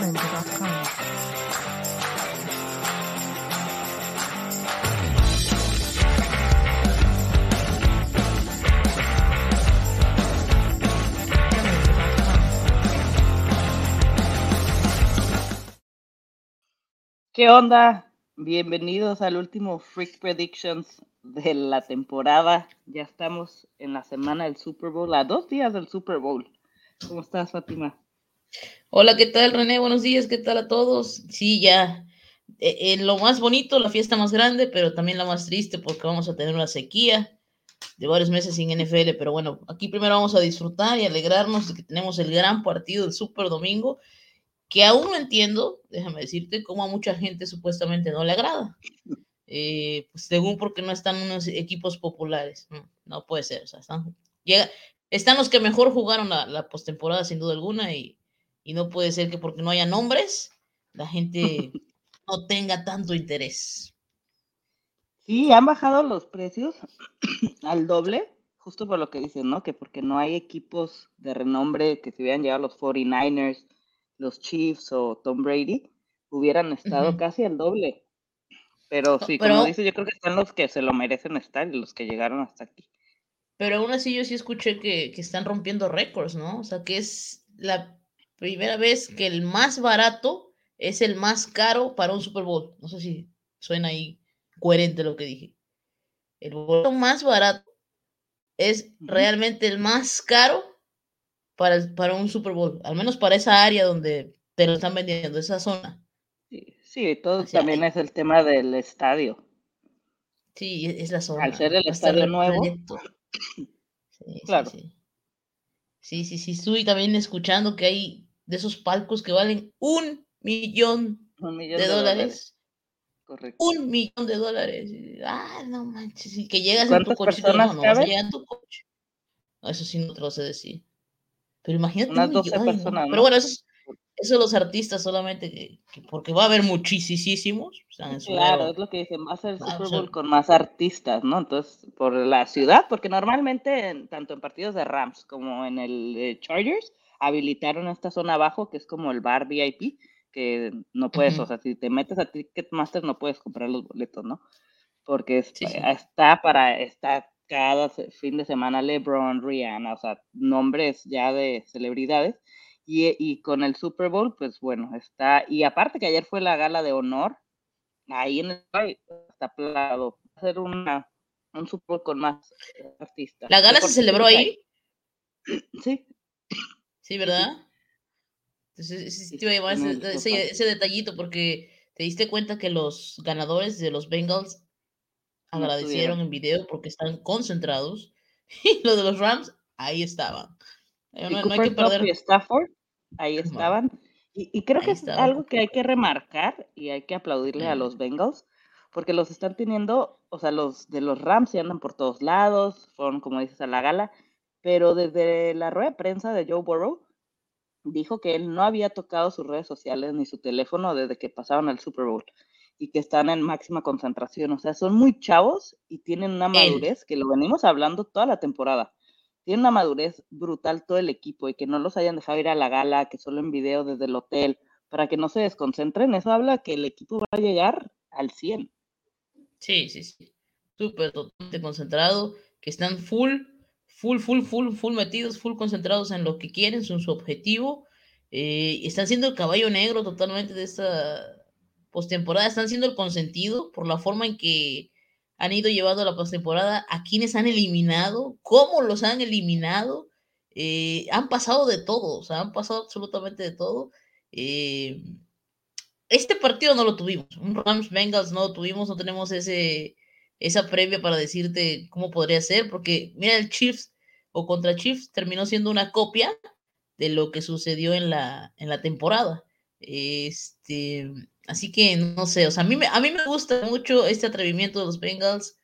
¿Qué onda? Bienvenidos al último Freak Predictions de la temporada. Ya estamos en la semana del Super Bowl, a dos días del Super Bowl. ¿Cómo estás, Fátima? Hola, ¿qué tal, René? Buenos días, ¿qué tal a todos? Sí, ya e, en lo más bonito, la fiesta más grande, pero también la más triste porque vamos a tener una sequía de varios meses sin NFL, pero bueno, aquí primero vamos a disfrutar y alegrarnos de que tenemos el gran partido del Super Domingo que aún no entiendo, déjame decirte, cómo a mucha gente supuestamente no le agrada. Eh, pues según porque no están unos equipos populares. No, puede ser. O sea, están, llega, están los que mejor jugaron la, la postemporada, sin duda alguna, y, y, no puede ser que porque no haya nombres, la gente no tenga tanto interés. Sí, han bajado los precios al doble, justo por lo que dicen, ¿no? Que porque no hay equipos de renombre que se hubieran llegado los 49ers los Chiefs o Tom Brady, hubieran estado casi al doble. Pero sí, como dice, yo creo que están los que se lo merecen estar y los que llegaron hasta aquí. Pero aún así yo sí escuché que, que están rompiendo récords, ¿no? O sea, que es la primera vez que el más barato es el más caro para un Super Bowl. No sé si suena ahí coherente lo que dije. El boleto más barato es realmente el más caro para, para un Super Bowl, al menos para esa área donde te lo están vendiendo, esa zona. Sí, sí todo también es el tema del estadio. Sí, es la zona. Al ser el estadio nuevo. Sí, claro. Sí, sí, sí, estoy también escuchando que hay de esos palcos que valen un millón, de, dólares. Correcto. Un millón de dólares. Ah, no manches. Y que llegas en tu coche. No, no, vas a llegar en tu coche. eso sí no te lo sé decir. Pero imagínate. Unas 12 personas. Pero bueno, eso, eso los artistas solamente, porque va a haber muchísimos. claro, es lo que dicen, va a ser el Super Bowl con más artistas, ¿no? Entonces, por la ciudad, porque normalmente, tanto en partidos de Rams como en el Chargers, habilitaron esta zona abajo, que es como el bar VIP, que no puedes, o sea, si te metes a Ticketmaster no puedes comprar los boletos, ¿no? Porque está para, está cada fin de semana LeBron, Rihanna, o sea, nombres ya de celebridades. Y, y, con el Super Bowl, pues bueno, está. Y aparte que ayer fue la gala de honor, ahí en el está plado. Va a ser una, un Super Bowl con más artistas. ¿La gala se celebró ahí? Sí. Sí, ¿verdad? Entonces, sí, te iba a ese, ese, ese detallito porque te diste cuenta que los ganadores de los Bengals agradecieron en video porque están concentrados. Y los de los Rams, ahí estaban. Eh, no, hay que perder. Y Stafford, ahí estaban. Y, creo que es algo que hay que remarcar y hay que aplaudirle a los Bengals, porque los están teniendo, o sea, los de los Rams se andan por todos lados, fueron, como dices, a la gala, pero desde la rueda de prensa de Joe Burrow, dijo que él no había tocado sus redes sociales ni su teléfono desde que pasaron al Super Bowl y que están en máxima concentración. O sea, son muy chavos y tienen una madurez que lo venimos hablando toda la temporada. Tienen una madurez brutal todo el equipo y que no los hayan dejado ir a la gala, que solo en video desde el hotel, para que no se desconcentren. Eso habla que el equipo va a llegar al 100. Sí, sí, sí. Súper, totalmente concentrado, que están full, full, full, full, full metidos, full concentrados en lo que quieren, son su objetivo. Eh, están siendo el caballo negro totalmente de esta, postemporada están siendo el consentido por la forma en que han ido llevando la postemporada, a quienes han eliminado, cómo los han eliminado. Eh, han pasado de todo, o sea, han pasado absolutamente de todo. Eh, este partido no lo tuvimos, un Rams Bengals no lo tuvimos, no tenemos ese, esa previa para decirte cómo podría ser, porque mira, el Chiefs o contra Chiefs terminó siendo una copia de lo que sucedió en la, en la temporada. Este, Así que no sé, o sea, a mí, me, a mí me gusta mucho este atrevimiento de los Bengals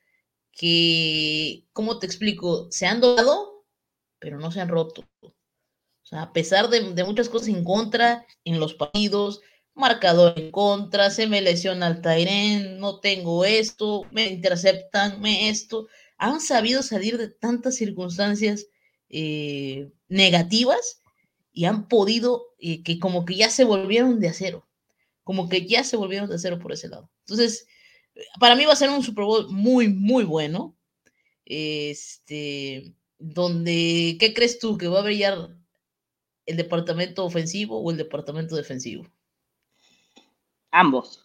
que, ¿cómo te explico? Se han doblado, pero no se han roto. O sea, a pesar de, muchas cosas en contra en los partidos, marcador en contra, se me lesiona el Tyren, no tengo esto, me interceptan, me esto. Han sabido salir de tantas circunstancias eh, negativas y han podido, eh, que como que ya se volvieron de acero, como que ya se volvieron de acero por ese lado. Entonces, para mí va a ser un Super Bowl muy, muy bueno. Este, donde, ¿qué crees tú que va a brillar el departamento ofensivo o el departamento defensivo? Ambos.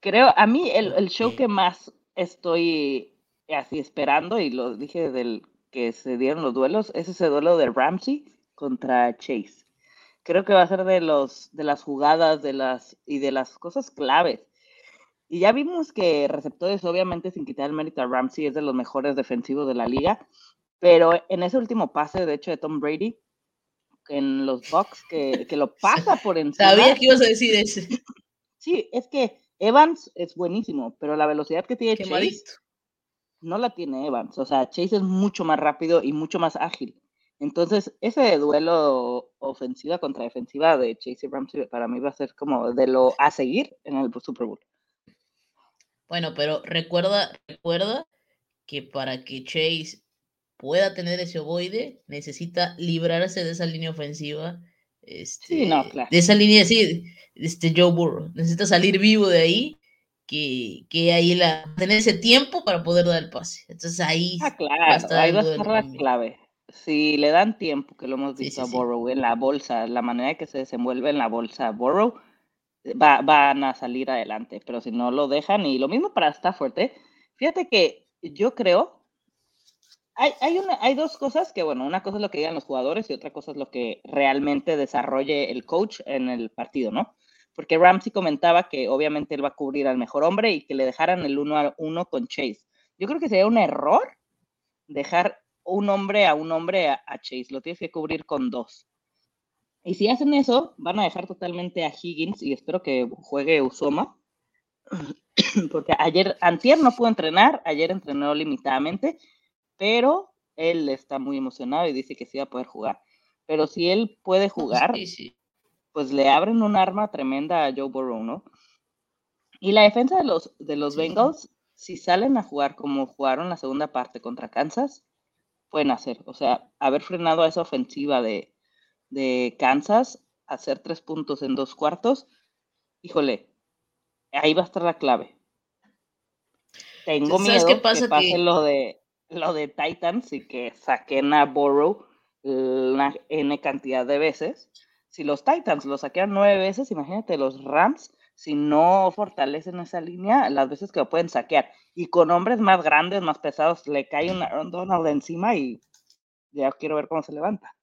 Creo, a mí el, el show que más estoy así esperando, y lo dije del que se dieron los duelos, es ese duelo de Ramsey contra Chase. Creo que va a ser de los de las jugadas de las y de las cosas claves. Y ya vimos que receptores, obviamente, sin quitar el mérito a Ramsey, es de los mejores defensivos de la liga. Pero en ese último pase, de hecho, de Tom Brady, en los Bucks, que, que lo pasa por encima. Sabía que ibas a decir ese. Sí, es que Evans es buenísimo, pero la velocidad que tiene Chase no la tiene Evans. O sea, Chase es mucho más rápido y mucho más ágil. Entonces, ese duelo ofensiva contra defensiva de Chase y Ramsey para mí va a ser como de lo a seguir en el Super Bowl. Bueno, pero recuerda, recuerda que para que Chase pueda tener ese ovoide, necesita librarse de esa línea ofensiva. Este, sí, no, claro. De esa línea, sí, este Joe Burrow. Necesita salir vivo de ahí, que, que ahí la, tener ese tiempo para poder dar el pase. Entonces ahí, ah, claro, va a estar la clave si le dan tiempo, que lo hemos visto a Borrow en la bolsa, la manera que se desenvuelve en la bolsa Borrow, va, van a salir adelante. Pero si no lo dejan, y lo mismo para Stafford, ¿eh? Fíjate que yo creo, hay, hay, una, hay dos cosas que, bueno, una cosa es lo que digan los jugadores y otra cosa es lo que realmente desarrolle el coach en el partido, ¿no? Porque Ramsey comentaba que obviamente él va a cubrir al mejor hombre y que le dejaran el uno a uno con Chase. Yo creo que sería un error dejar un hombre a un hombre a, Chase, lo tienes que cubrir con dos. Y si hacen eso, van a dejar totalmente a Higgins y espero que juegue Usoma. Porque ayer, Antier no pudo entrenar, ayer entrenó limitadamente, pero él está muy emocionado y dice que sí va a poder jugar. Pero si él puede jugar, pues le abren un arma tremenda a Joe Burrow, ¿no? Y la defensa de los, de los Bengals, si salen a jugar como jugaron la segunda parte contra Kansas, pueden hacer. O sea, haber frenado a esa ofensiva de, de Kansas, hacer tres puntos en dos cuartos, híjole, ahí va a estar la clave. Tengo miedo que pase lo de lo de Titans y que saquen a Burrow una N cantidad de veces. Si los Titans lo saquean nueve veces, imagínate los Rams si no fortalecen esa línea, las veces que lo pueden saquear. Y con hombres más grandes, más pesados, le cae un Aaron Donald encima y ya quiero ver cómo se levanta.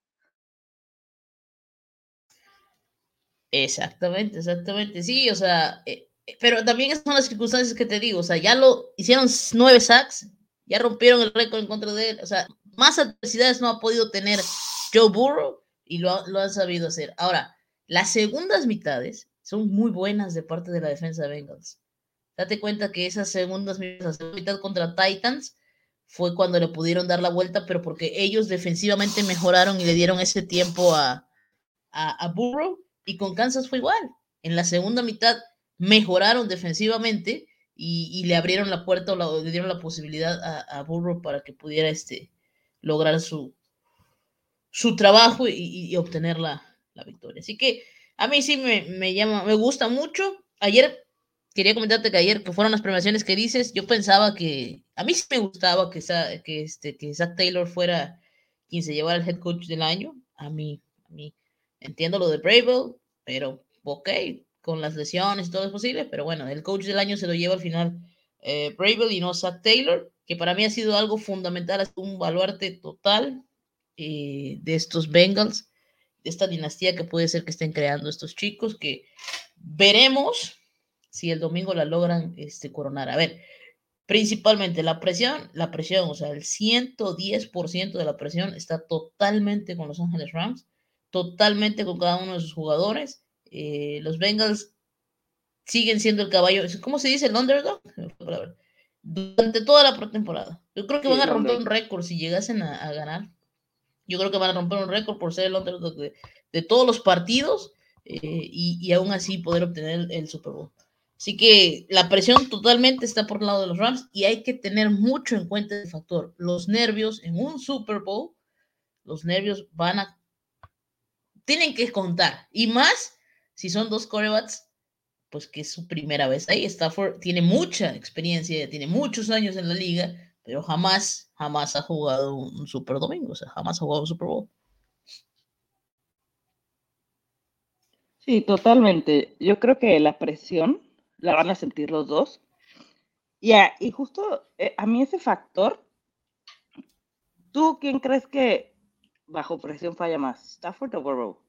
Exactamente, exactamente. Sí, o sea, eh, eh, pero también son las circunstancias que te digo. O sea, ya lo hicieron nueve sacks, ya rompieron el récord en contra de él. O sea, más adversidades no ha podido tener Joe Burrow y lo, han sabido hacer. Ahora, las segundas mitades son muy buenas de parte de la defensa de Bengals. Date cuenta que esas segundas mitad contra Titans fue cuando le pudieron dar la vuelta, pero porque ellos defensivamente mejoraron y le dieron ese tiempo a, a, Burrow, y con Kansas fue igual. En la segunda mitad mejoraron defensivamente y, le abrieron la puerta o le dieron la posibilidad a, Burrow para que pudiera este, lograr su, su trabajo y, obtener la, la victoria. Así que a mí sí me, llama, me gusta mucho. Ayer, quería comentarte que ayer, que fueron las premiaciones que dices, yo pensaba que, a mí sí me gustaba que, que, este, que Zach Taylor fuera quien se llevara el head coach del año. A mí, a mí, entiendo lo de Bravel, pero ok, con las lesiones todo es posible, pero bueno, el coach del año se lo lleva al final eh, Bravel y no Zach Taylor, que para mí ha sido algo fundamental, es un baluarte total eh, de estos Bengals esta dinastía que puede ser que estén creando estos chicos, que veremos si el domingo la logran este, coronar. A ver, principalmente la presión, la presión, o sea, el 110% de la presión está totalmente con los Ángeles Rams, totalmente con cada uno de sus jugadores. Eh, los Bengals siguen siendo el caballo, ¿cómo se dice el underdog? Durante toda la pretemporada. Yo creo que van a romper un récord si llegasen a ganar yo creo que van a romper un récord por ser el underdog de, todos los partidos eh, y, aún así poder obtener el, Super Bowl. Así que la presión totalmente está por el lado de los Rams y hay que tener mucho en cuenta el factor. Los nervios en un Super Bowl, los nervios van a tienen que contar. Y más si son dos corebats, pues que es su primera vez ahí. Stafford tiene mucha experiencia, tiene muchos años en la liga, pero jamás, jamás ha jugado un Super Domingo, o sea, jamás ha jugado un Super Bowl. Sí, totalmente. Yo creo que la presión la van a sentir los dos. Y, y justo eh, a mí ese factor, ¿tú quién crees que bajo presión falla más, Stafford o Burrow?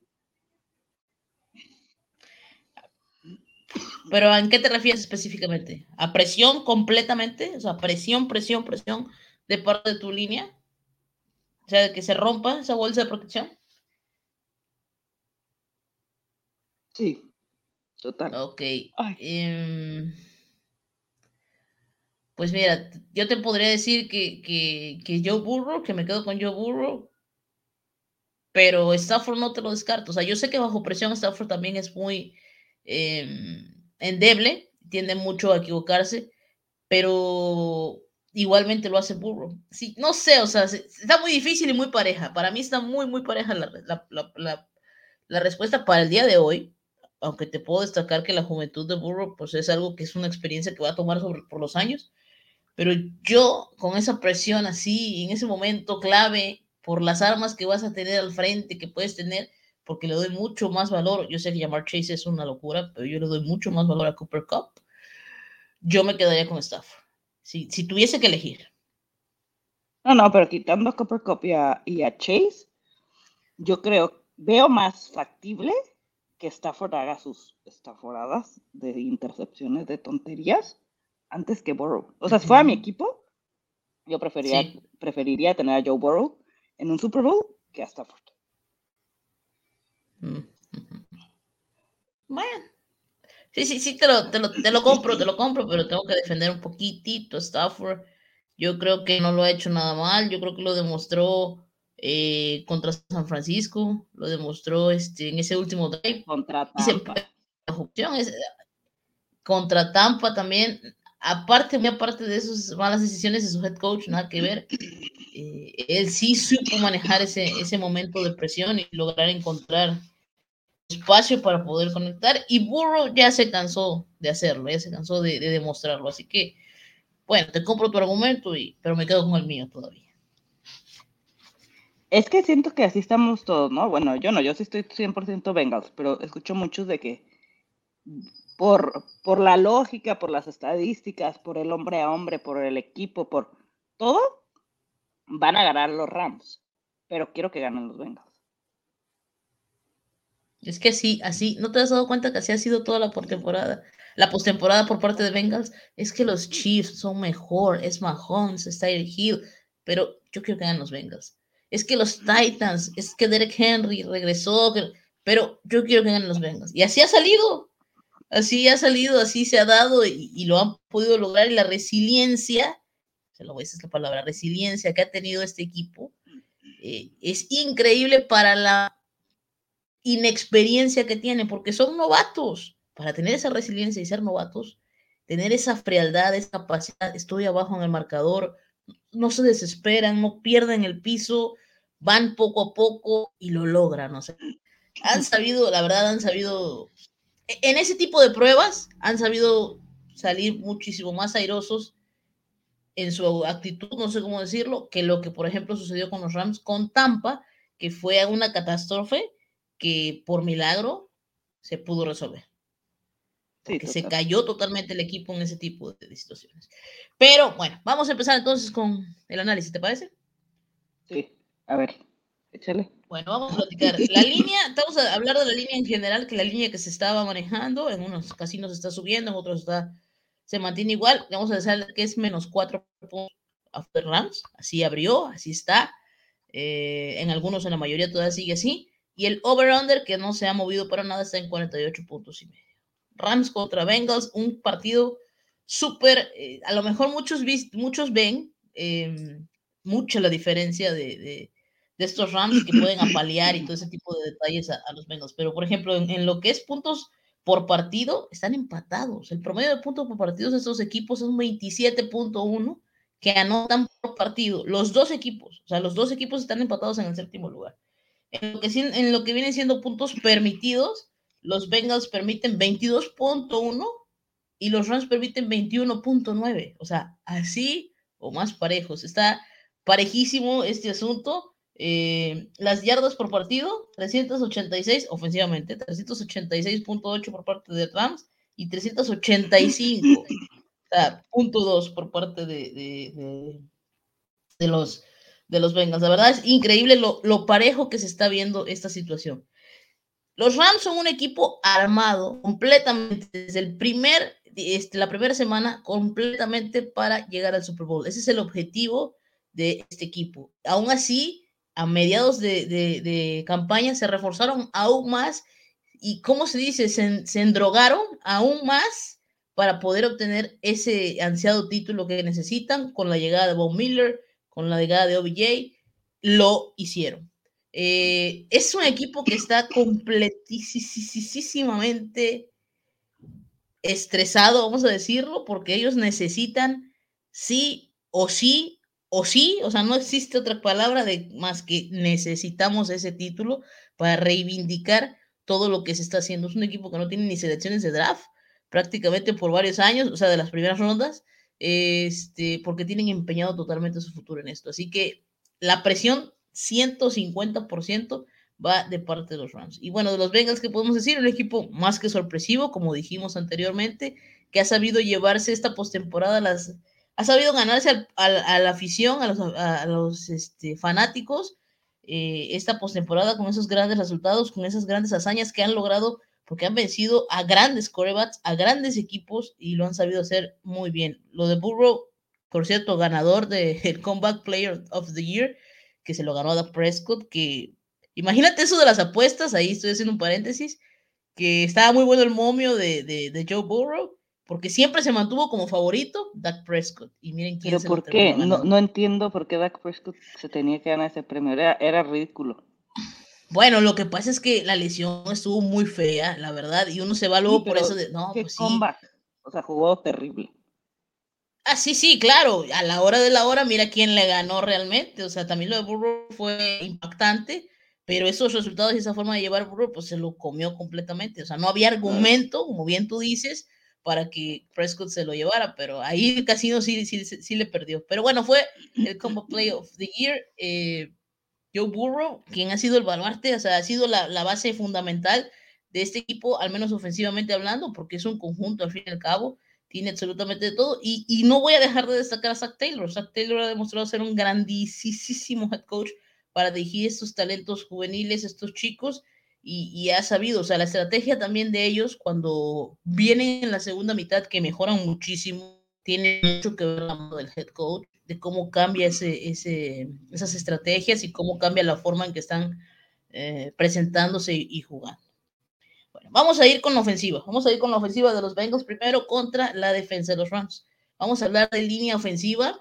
Pero ¿en qué te refieres específicamente? ¿A presión completamente? O sea, presión, presión, presión de parte de tu línea. O sea, de que se rompa esa bolsa de protección. Sí, total. Ok. Em, pues mira, yo te podría decir que, que, que Joe Burrow, que me quedo con Joe Burrow, pero Stafford no te lo descarto. O sea, yo sé que bajo presión Stafford también es muy em, endeble, tiende mucho a equivocarse, pero igualmente lo hace Burrow. Sí, no sé, o sea, está muy difícil y muy pareja. Para mí está muy, muy pareja la, respuesta para el día de hoy aunque te puedo destacar que la juventud de Burrow, pues es algo que es una experiencia que va a tomar sobre, por los años, pero yo con esa presión así, en ese momento clave, por las armas que vas a tener al frente, que puedes tener, porque le doy mucho más valor, yo sé que llamar Chase es una locura, pero yo le doy mucho más valor a Cooper Cup, yo me quedaría con Stafford, si, si tuviese que elegir. No, no, pero quitando a Cooper Cup y a, y a Chase, yo creo, veo más factible que Stafford haga sus estaforadas de intercepciones de tonterías antes que Burrow. O sea, si fuera mi equipo, yo preferiría, preferiría tener a Joe Burrow en un Super Bowl que a Stafford. Bueno. Sí, sí, sí, te lo, te lo, te lo compro, te lo compro, pero tengo que defender un poquitito a Stafford. Yo creo que no lo ha hecho nada mal, yo creo que lo demostró eh, contra San Francisco, lo demostró este, en ese último drive. Contra Tampa. contra Tampa también, aparte, muy aparte de esas malas decisiones de su head coach, nada que ver, eh, él sí supo manejar ese, ese momento de presión y lograr encontrar espacio para poder conectar y Burrow ya se cansó de hacerlo, ya se cansó de, de demostrarlo, así que bueno, te compro tu argumento, y, pero me quedo con el mío todavía. Es que siento que así estamos todos, ¿no? Bueno, yo no, yo sí estoy 100% Bengals, pero escucho muchos de que por, por la lógica, por las estadísticas, por el hombre a hombre, por el equipo, por todo, van a ganar los Rams. Pero quiero que ganen los Bengals. Es que sí, así, ¿no te has dado cuenta que así ha sido toda la postemporada? La postemporada por parte de Bengals es que los Chiefs son mejor, es Mahomes, está Hill, pero yo quiero que ganen los Bengals es que los Titans, es que Derek Henry regresó, pero yo quiero que ganen los Bengals. Y así ha salido, así ha salido, así se ha dado y, lo han podido lograr. Y la resiliencia, se lo voy a decir la palabra, resiliencia que ha tenido este equipo eh, es increíble para la inexperiencia que tiene, porque son novatos. Para tener esa resiliencia y ser novatos, tener esa frialdad, esa capacidad, estoy abajo en el marcador, no se desesperan, no pierden el piso, van poco a poco y lo logran. O sea, han sabido, la verdad, han sabido, e, en ese tipo de pruebas, han sabido salir muchísimo más airosos en su actitud, no sé cómo decirlo, que lo que, por ejemplo, sucedió con los Rams con Tampa, que fue una catástrofe que por milagro se pudo resolver. que se cayó totalmente el equipo en ese tipo de situaciones. Pero bueno, vamos a empezar entonces con el análisis, ¿te parece? Sí, a ver, échale. Bueno, vamos a platicar. La línea, vamos a hablar de la línea en general, que la línea que se estaba manejando, en unos casinos está subiendo, en otros está, se mantiene igual. Vamos a decir que es menos cuatro puntos after Rams, así abrió, así está. Eh, en algunos, en la mayoría todavía sigue así. Y el over-under, que no se ha movido para nada, está en 48 puntos y medio. Rams contra Bengals, un partido súper, eh, a lo mejor muchos, muchos ven em, mucho la diferencia de, de, estos Rams que pueden apalear y todo ese tipo de detalles a, los Bengals, pero por ejemplo, en, lo que es puntos por partido, están empatados. El promedio de puntos por partido de estos equipos es un 27.1 que anotan por partido. Los dos equipos, o sea, los dos equipos están empatados en el séptimo lugar. En lo, que, en lo que vienen siendo puntos permitidos, los Bengals permiten 22.1 y los Rams permiten 21.9. O sea, así o más parejos. Está parejísimo este asunto. Eh, las yardas por partido, 386 ofensivamente, 386.8 por parte de Rams y 385, o sea, punto por parte de, de, los, de los Bengals. La verdad es increíble lo, lo parejo que se está viendo esta situación. Los Rams son un equipo armado completamente desde el primer, este, la primera semana, completamente para llegar al Super Bowl. Ese es el objetivo de este equipo. Aún así, a mediados de, campaña se reforzaron aún más y, ¿cómo se dice? Se, se endrogaron aún más para poder obtener ese ansiado título que necesitan con la llegada de Bob Miller, con la llegada de OBJ, lo hicieron. Eh, es un equipo que está completísimamente estresado, vamos a decirlo, porque ellos necesitan sí o sí o sí, o sea, no existe otra palabra de más que necesitamos ese título para reivindicar todo lo que se está haciendo. Es un equipo que no tiene ni selecciones de draft prácticamente por varios años, o sea, de las primeras rondas, este, porque tienen empeñado totalmente su futuro en esto. Así que la presión 150% va de parte de los Rams. Y bueno, de los Bengals, que podemos decir? Un equipo más que sorpresivo, como dijimos anteriormente, que ha sabido llevarse esta postemporada las ha sabido ganarse a la afición, a los, a, los este, fanáticos, eh, esta postemporada con esos grandes resultados, con esas grandes hazañas que han logrado, porque han vencido a grandes corebats, a grandes equipos y lo han sabido hacer muy bien. Lo de Burrow, por cierto, ganador del Comeback Player of the Year, que se lo ganó a Prescott, que imagínate eso de las apuestas, ahí estoy haciendo un paréntesis, que estaba muy bueno el momio de, de, de Joe Burrow porque siempre se mantuvo como favorito Dak Prescott. Y miren quién ¿Pero por qué? No, no, entiendo por qué Dak Prescott se tenía que ganar ese premio. Era, era, ridículo. Bueno, lo que pasa es que la lesión estuvo muy fea, la verdad, y uno se va luego por eso de. No, pues sí. O sea, jugó terrible. Ah, sí, sí, claro. A la hora de la hora, mira quién le ganó realmente. O sea, también lo de Burrow fue impactante, pero esos resultados y esa forma de llevar Burrow, pues se lo comió completamente. O sea, no había argumento, como bien tú dices, para que Prescott se lo llevara, pero ahí el casino sí, sí, sí, le perdió. Pero bueno, fue el Combo Play of the Year. Eh, Joe Burrow, quien ha sido el baluarte, o sea, ha sido la, la, base fundamental de este equipo, al menos ofensivamente hablando, porque es un conjunto al fin y al cabo, tiene absolutamente todo. Y, y no voy a dejar de destacar a Zach Taylor. Zach Taylor ha demostrado ser un grandísimo head coach para dirigir estos talentos juveniles, estos chicos, y, ha sabido, o sea, la estrategia también de ellos cuando vienen en la segunda mitad que mejoran muchísimo, tiene mucho que ver la mano del head coach, cómo cambia ese, ese, esas estrategias y cómo cambia la forma en que están eh, presentándose y, jugando. Bueno, vamos a ir con la ofensiva, vamos a ir con la ofensiva de los Bengals primero contra la defensa de los Rams. Vamos a hablar de línea ofensiva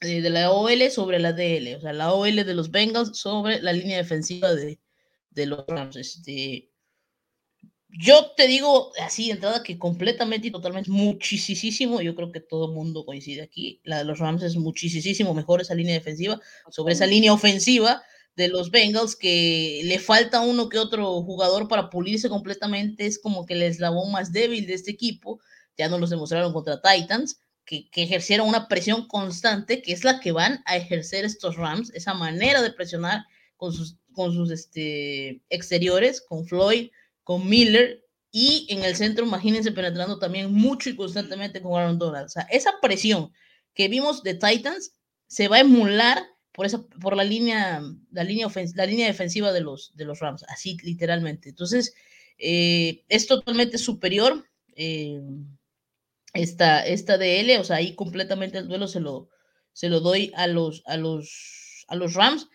eh, de la OL sobre la DL, o sea, la OL de los Bengals sobre la línea defensiva de, de los Rams. Este, yo te digo así de entrada que completamente y totalmente muchísimo, yo creo que todo el mundo coincide aquí, la de los Rams es muchísimo mejor esa línea defensiva sobre esa línea ofensiva de los Bengals que le falta uno que otro jugador para pulirse completamente, es como que el eslabón más débil de este equipo, ya no los demostraron contra Titans, que, que, ejercieron una presión constante, que es la que van a ejercer estos Rams, esa manera de presionar con sus con sus este, exteriores, con Floyd, con Miller, y en el centro, imagínense, penetrando también mucho y constantemente con Aaron Donald. O sea, esa presión que vimos de Titans se va a emular por, esa, por la, línea, la, línea la línea defensiva de los, de los Rams, así literalmente. Entonces, eh, es totalmente superior eh, esta, esta DL, o sea, ahí completamente el duelo se lo, se lo doy a los, a los, a los Rams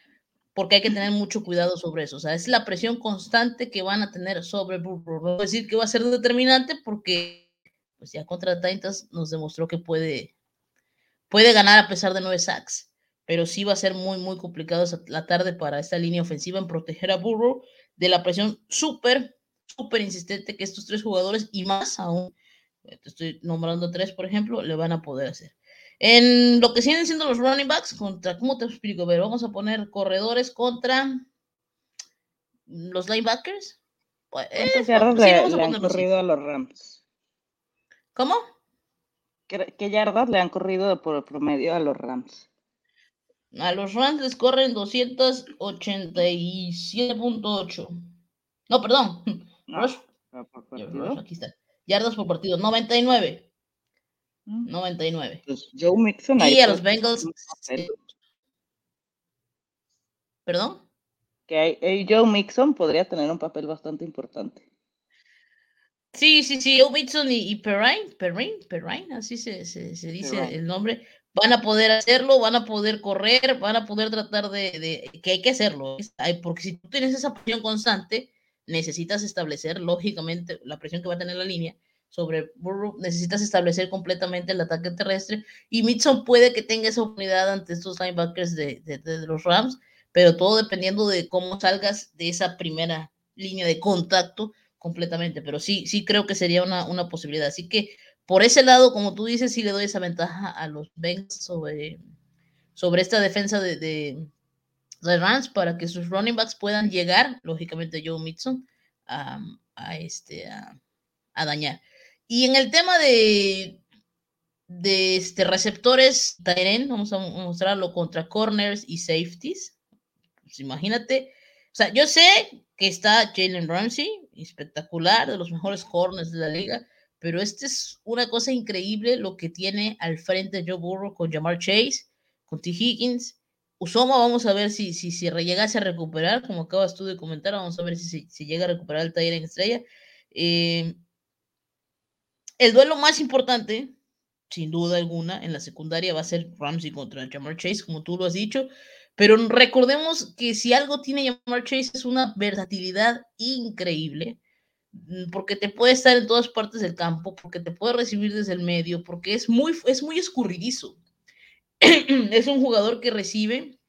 porque hay que tener mucho cuidado sobre eso. O sea, es la presión constante que van a tener sobre Burrow. No decir que va a ser determinante porque pues ya contra Titans nos demostró que puede, puede ganar a pesar de nueve sacks, pero sí va a ser muy, muy complicado la tarde para esta línea ofensiva en proteger a Burrow de la presión súper, súper insistente que estos tres jugadores y más aún, te estoy nombrando tres, por ejemplo, le van a poder hacer. En lo que siguen siendo los running backs, contra, ¿cómo te explico? Pero vamos a poner corredores contra los linebackers. Pues, ¿Cuántas yardas le, han corrido a los Rams? ¿Cómo? ¿Qué, yardas le han corrido por promedio a los Rams? A los Rams les corren 287.8. No, perdón. No, Aquí está. Yardas por partido, 99. 99. Pues Joe Mixon y a los Bengals. ¿Perdón? Que Joe Mixon podría tener un papel bastante importante. Sí, sí, sí, Joe Mixon y, Perrine, Perrine, Perrine, así se, dice el nombre, van a poder hacerlo, van a poder correr, van a poder tratar de, que hay que hacerlo, porque si tú tienes esa presión constante, necesitas establecer, lógicamente, la presión que va a tener la línea, sobre Burrow, necesitas establecer completamente el ataque terrestre y Mitson puede que tenga esa unidad ante estos linebackers de, los Rams, pero todo dependiendo de cómo salgas de esa primera línea de contacto completamente, pero sí, sí creo que sería una, una posibilidad. Así que por ese lado, como tú dices, sí le doy esa ventaja a los Bengals sobre, sobre esta defensa de, de, Rams para que sus running backs puedan llegar, lógicamente Joe Mitson, a, a este, a dañar. Y en el tema de, de este, receptores Tyren, vamos a mostrarlo contra corners y safeties. Pues imagínate, o sea, yo sé que está Jalen Ramsey, espectacular, de los mejores corners de la liga, pero este es una cosa increíble lo que tiene al frente Joe Burrow con Jamar Chase, con T. Higgins. Usoma, vamos a ver si, si, si llegase a recuperar, como acabas tú de comentar, vamos a ver si, si, llega a recuperar el Tyren estrella. Eh, el duelo más importante, sin duda alguna, en la secundaria va a ser Ramsey contra Jamar Chase, como tú lo has dicho. Pero recordemos que si algo tiene Jamar Chase es una versatilidad increíble, mm, porque te puede estar en todas partes del campo, porque te puede recibir desde el medio, porque es muy, es muy escurridizo. es un jugador que recibe,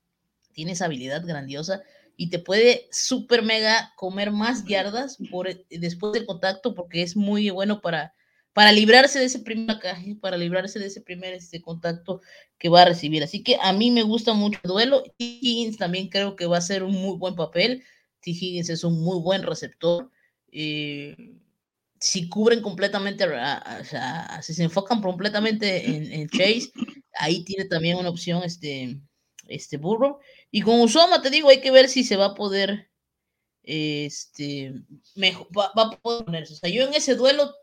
tiene esa habilidad grandiosa y te puede super mega comer más yardas por, después del contacto porque es muy bueno para para librarse de ese primer para librarse de ese primer este, contacto que va a recibir. Así que a mí me gusta mucho el duelo. T. Higgins también creo que va a ser un muy buen papel. T. Higgins es un muy buen receptor. Eh, si cubren completamente, o sea, si se enfocan completamente en, Chase, ahí tiene también una opción este, este burro. Y con Usoma, te digo, hay que ver si se va a poder, este, mejor, va, va a poder ponerse. O sea, yo en ese duelo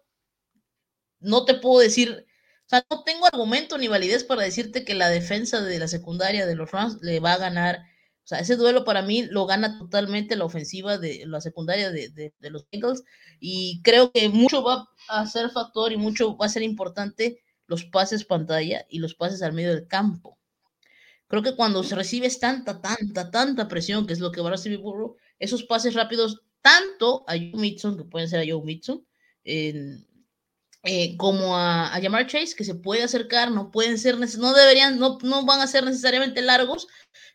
no te puedo decir, o sea, no tengo argumento ni validez para decirte que la defensa de la secundaria de los Rams le va a ganar. O sea, ese duelo para mí lo gana totalmente la ofensiva de la secundaria de, los Bengals. Y creo que mucho va a ser factor y mucho va a ser importante los pases pantalla y los pases al medio del campo. Creo que cuando recibes tanta, tanta, tanta presión, que es lo que va a recibir Burrow, esos pases rápidos, tanto a Joe Mixon, que pueden ser a Joe Mixon, en, eh, como a, a, Chase, que se puede acercar, no pueden ser, no deberían, no, no van a ser necesariamente largos,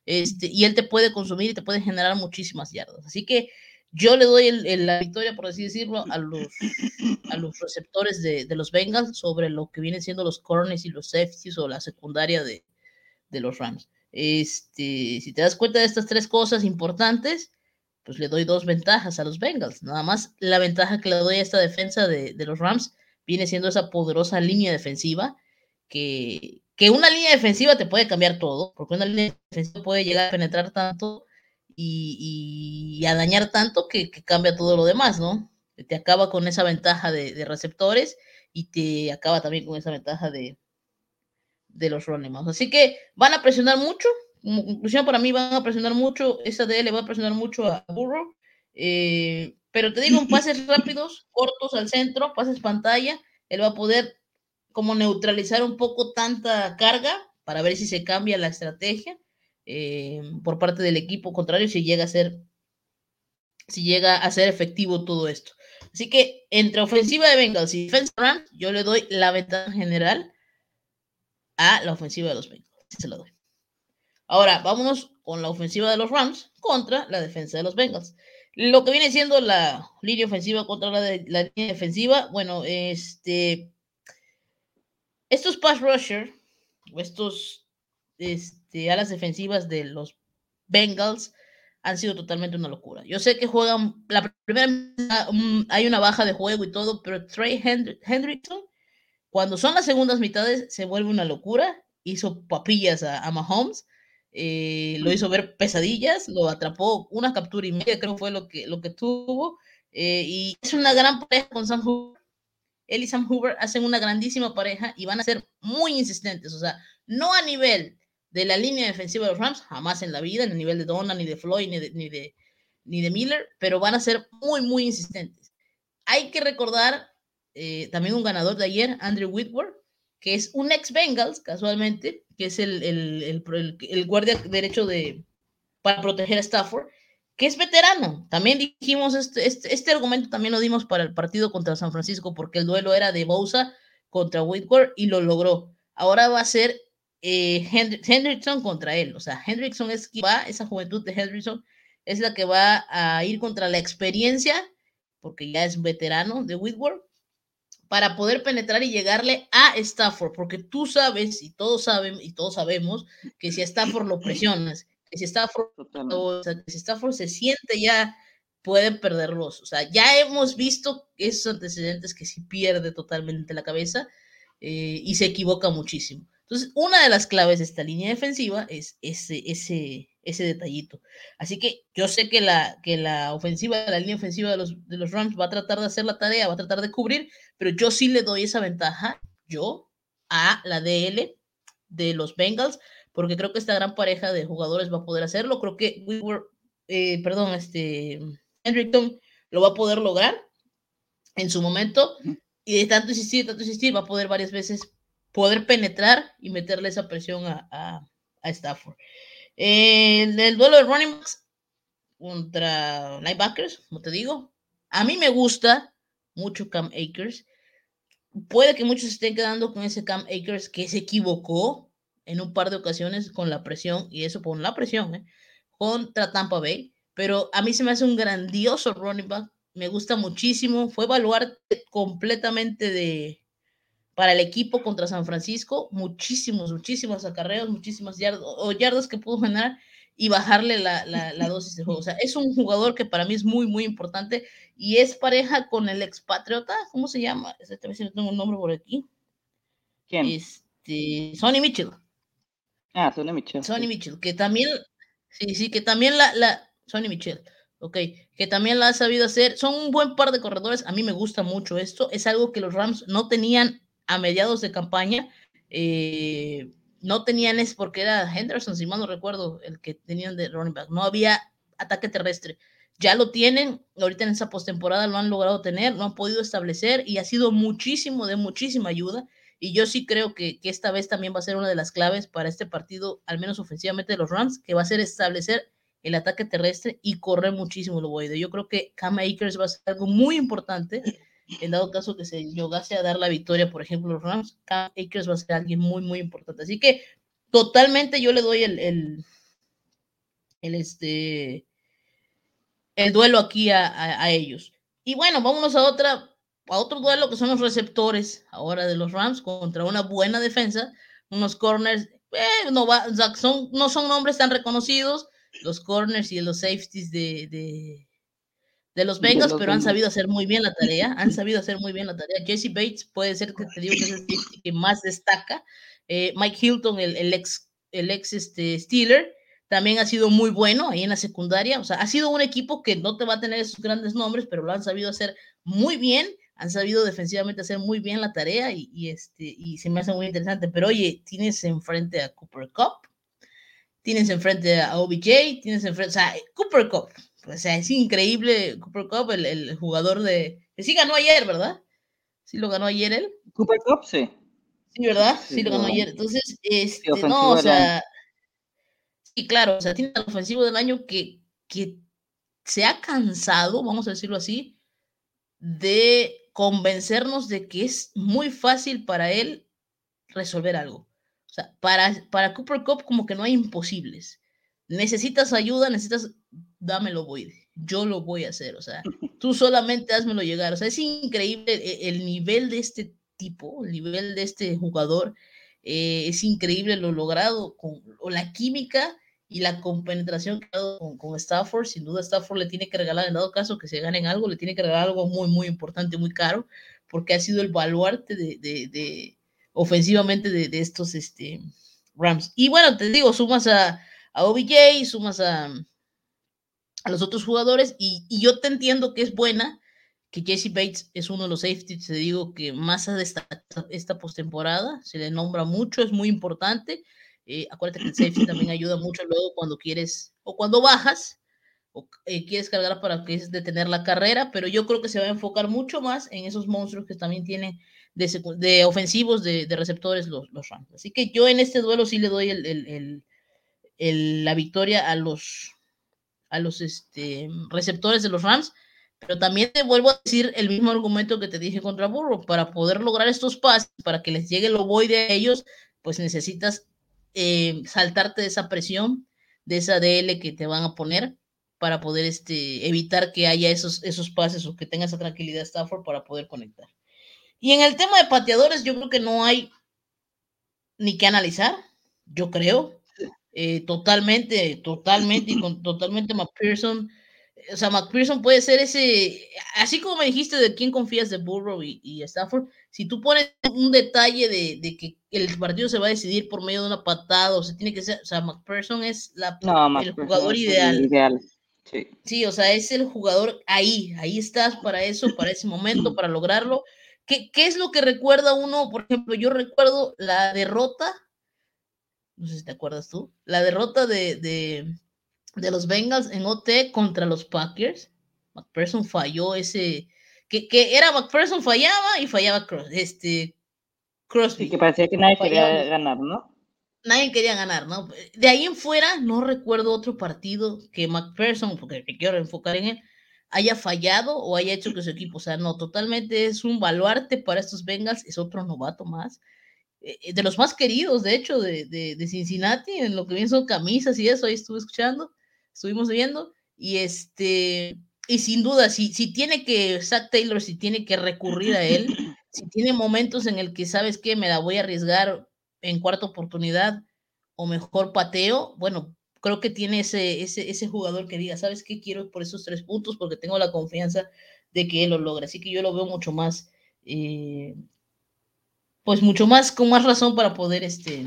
este, y él te puede consumir y te puede generar muchísimas yardas. Así que yo le doy el, la victoria, por así decirlo, a los, a los receptores de, de, los Bengals sobre lo que vienen siendo los corners y los safeties o la secundaria de, de los Rams. Este, si te das cuenta de estas tres cosas importantes, pues le doy dos ventajas a los Bengals. Nada más la ventaja que le doy a esta defensa de, de los Rams viene siendo esa poderosa línea defensiva que, que una línea defensiva te puede cambiar todo, porque una línea defensiva puede llegar a penetrar tanto y, a dañar tanto que, cambia todo lo demás, ¿no? Te acaba con esa ventaja de, receptores y te acaba también con esa ventaja de, de los running Así que van a presionar mucho, como para mí van a presionar mucho, esa DL va a presionar mucho a Burrow. Eh, pero te digo, pases rápidos, cortos al centro, pases pantalla, él va a poder como neutralizar un poco tanta carga para ver si se cambia la estrategia eh, por parte del equipo contrario, si llega a ser, si llega a ser efectivo todo esto. Así que entre ofensiva de Bengals y defensa Rams, yo le doy la ventaja general a la ofensiva de los Bengals. Ahora, vámonos con la ofensiva de los Rams contra la defensa de los Bengals. Lo que viene siendo la línea ofensiva contra la, línea defensiva, bueno, este, estos pass rusher, estos este, alas defensivas de los Bengals, han sido totalmente una locura. Yo sé que juegan, la primera, hay una baja de juego y todo, pero Trey Hendrickson, cuando son las segundas mitades, se vuelve una locura. Hizo papillas a, Mahomes, eh, lo hizo ver pesadillas, lo atrapó una captura y media, creo fue lo que, lo que tuvo. Eh, y es una gran pareja con Sam Hoover. Él y Sam Hoover hacen una grandísima pareja y van a ser muy insistentes, o sea, no a nivel de la línea defensiva de los Rams, jamás en la vida, en el nivel de Donna, ni de Floyd, ni de, ni de, ni de Miller, pero van a ser muy, muy insistentes. Hay que recordar eh, también un ganador de ayer, Andrew Whitworth, que es un ex Bengals, casualmente, que es el, el, el, guardia derecho de, para proteger a Stafford, que es veterano. También dijimos, este, este, este, argumento también lo dimos para el partido contra San Francisco, porque el duelo era de Bosa contra Whitworth y lo logró. Ahora va a ser eh, Hendrickson contra él. O sea, Hendrickson es que va, esa juventud de Hendrickson es la que va a ir contra la experiencia, porque ya es veterano de Whitworth, para poder penetrar y llegarle a Stafford, porque tú sabes, y todos saben, y todos sabemos, que si a Stafford lo presionas, que si Stafford, que si Stafford se siente ya, pueden perderlos. O sea, ya hemos visto esos antecedentes que si pierde totalmente la cabeza eh, y se equivoca muchísimo. Entonces, una de las claves de esta línea defensiva es ese, ese, ese detallito. Así que yo sé que la, que la ofensiva, la línea ofensiva de los, de los Rams va a tratar de hacer la tarea, va a tratar de cubrir, pero yo sí le doy esa ventaja, yo, a la DL de los Bengals, porque creo que esta gran pareja de jugadores va a poder hacerlo. Creo que we were, eh, perdón, este Hendrickson lo va a poder lograr en su momento. Y de tanto insistir, tanto insistir, va a poder varias veces poder penetrar y meterle esa presión a, a, Stafford. En el duelo de running backs contra linebackers, como te digo, a mí me gusta mucho Cam Akers. Puede que muchos estén quedando con ese Cam Akers que se equivocó en un par de ocasiones con la presión, y eso por la presión, ¿eh? contra Tampa Bay. Pero a mí se me hace un grandioso running back. Me gusta muchísimo. Fue evaluar completamente de, para el equipo contra San Francisco, muchísimos, muchísimos acarreos, muchísimas yardas, o yardas que pudo generar y bajarle la, la, dosis de juego. O sea, es un jugador que para mí es muy, muy importante y es pareja con el expatriota, ¿cómo se llama? Este, a ver si tengo un nombre por aquí. ¿Quién? Este, Sonny Mitchell. Ah, Sonny Mitchell. Sonny Mitchell, que también, sí, sí, que también la, la, Sonny Mitchell, ok, que también la ha sabido hacer. Son un buen par de corredores, a mí me gusta mucho esto, es algo que los Rams no tenían a mediados de campaña. Eh, no tenían es porque era Henderson, si mal no recuerdo, el que tenían de running back. No había ataque terrestre. Ya lo tienen, ahorita en esa postemporada lo han logrado tener, lo han podido establecer y ha sido muchísimo, de muchísima ayuda. Y yo sí creo que, que esta vez también va a ser una de las claves para este partido, al menos ofensivamente de los Rams, que va a ser establecer el ataque terrestre y correr muchísimo el boide. Yo creo que Cam Akers va a ser algo muy importante en dado caso que se llegase a dar la victoria, por ejemplo, los Rams, Cam Akers va a ser alguien muy, muy importante. Así que totalmente yo le doy el, el, el este, el duelo aquí a, a, ellos. Y bueno, vámonos a otra, a otro duelo que son los receptores ahora de los Rams contra una buena defensa, unos corners, eh, no, va, son, no son nombres tan reconocidos, los corners y los safeties de, de de los Bengals, pero han sabido hacer muy bien la tarea, han sabido hacer muy bien la tarea. Jesse Bates puede ser que te digo que es el que más destaca. Eh, Mike Hilton, el, ex, el ex este, Steeler, también ha sido muy bueno ahí en la secundaria. O sea, ha sido un equipo que no te va a tener esos grandes nombres, pero lo han sabido hacer muy bien, han sabido defensivamente hacer muy bien la tarea y, este, y se me hace muy interesante. Pero oye, tienes enfrente a Cooper Cup, tienes enfrente a OBJ, tienes enfrente, o sea, Cooper Cup, o sea, es increíble Cooper Cup, el, jugador de... Sí ganó ayer, ¿verdad? Sí lo ganó ayer él. Cooper Cup, sí. Sí, ¿verdad? Sí, lo ganó ayer. Entonces, este, no, o sea... Sí, claro, o sea, tiene el ofensivo del año que, que se ha cansado, vamos a decirlo así, de convencernos de que es muy fácil para él resolver algo. O sea, para, para Cooper Cup como que no hay imposibles. Necesitas ayuda, necesitas dámelo, voy, yo lo voy a hacer, o sea, tú solamente házmelo llegar, o sea, es increíble e, el, nivel de este tipo, el nivel de este jugador, eh, es increíble lo logrado con o la química y la compenetración que ha dado con, con, Stafford, sin duda Stafford le tiene que regalar, en dado caso que se ganen algo, le tiene que regalar algo muy, muy importante, muy caro, porque ha sido el baluarte de, de, de ofensivamente de, de, estos este, Rams. Y bueno, te digo, sumas a, a OBJ, sumas a, a los otros jugadores, y, y yo te entiendo que es buena, que Jesse Bates es uno de los safeties, te digo, que más ha destacado esta postemporada, se le nombra mucho, es muy importante. Eh, acuérdate que el safety también ayuda mucho luego cuando quieres o cuando bajas o eh, quieres cargar para que es detener la carrera, pero yo creo que se va a enfocar mucho más en esos monstruos que también tienen de, de ofensivos, de, de, receptores los, los Rams. Así que yo en este duelo sí le doy el, el, el, la victoria a los, a los este, receptores de los Rams pero también te vuelvo a decir el mismo argumento que te dije contra Burro. Para poder lograr estos pases, para que les llegue el ovoide a ellos, pues necesitas eh, saltarte de esa presión, de esa DL que te van a poner para poder este, evitar que haya esos, esos pases o que tenga esa tranquilidad Stafford para poder conectar. Y en el tema de pateadores, yo creo que no hay ni que analizar, yo creo. Eh, totalmente, totalmente, y con totalmente McPherson o sea, McPherson puede ser ese, así como me dijiste de quién confías de Burrow y, Stafford, si tú pones un detalle de, que el partido se va a decidir por medio de una patada, o sea, tiene que ser, o sea, McPherson es la, el jugador ideal. ideal. Sí. sí. o sea, es el jugador ahí, ahí estás para eso, para ese momento, para lograrlo. ¿Qué, ¿Qué es lo que recuerda uno? Por ejemplo, yo recuerdo la derrota, no sé si te acuerdas tú, la derrota de, de de los Bengals en OT contra los Packers. McPherson falló ese, que, que era McPherson fallaba y fallaba Cross, este, Crosby. que parecía que nadie quería ganar, ¿no? Nadie quería ganar, ¿no? De ahí en fuera no recuerdo otro partido que McPherson, porque quiero enfocar en él, haya fallado o haya hecho que su equipo, o sea, no, totalmente es un baluarte para estos Bengals, es otro novato más, eh, de los más queridos, de hecho, de, de, de Cincinnati, en lo que bien son camisas y eso, ahí estuve escuchando estuvimos viendo, y este, y sin duda, si, si tiene que, Zach Taylor, si tiene que recurrir a él, si tiene momentos en el que sabes que me la voy a arriesgar en cuarta oportunidad o mejor pateo, bueno, creo que tiene ese, ese, ese jugador que diga, ¿sabes qué? Quiero por esos tres puntos porque tengo la confianza de que él lo logra. Así que yo lo veo mucho más, eh, pues mucho más, con más razón para poder este,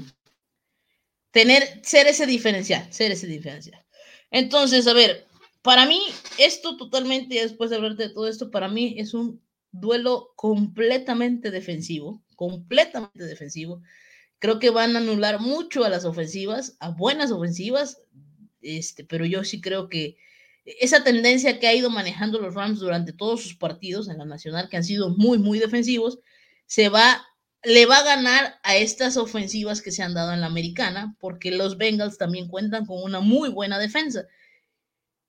tener, ser ese diferencial, ser ese diferencial. Entonces, a ver, para mí, esto totalmente, después de hablarte de todo esto, para mí es un duelo completamente defensivo, completamente defensivo. Creo que van a anular mucho a las ofensivas, a buenas ofensivas, este, pero yo sí creo que esa tendencia que ha ido manejando los Rams durante todos sus partidos en la nacional, que han sido muy, muy defensivos, se va le va a ganar a estas ofensivas que se han dado en la americana, porque los Bengals también cuentan con una muy buena defensa.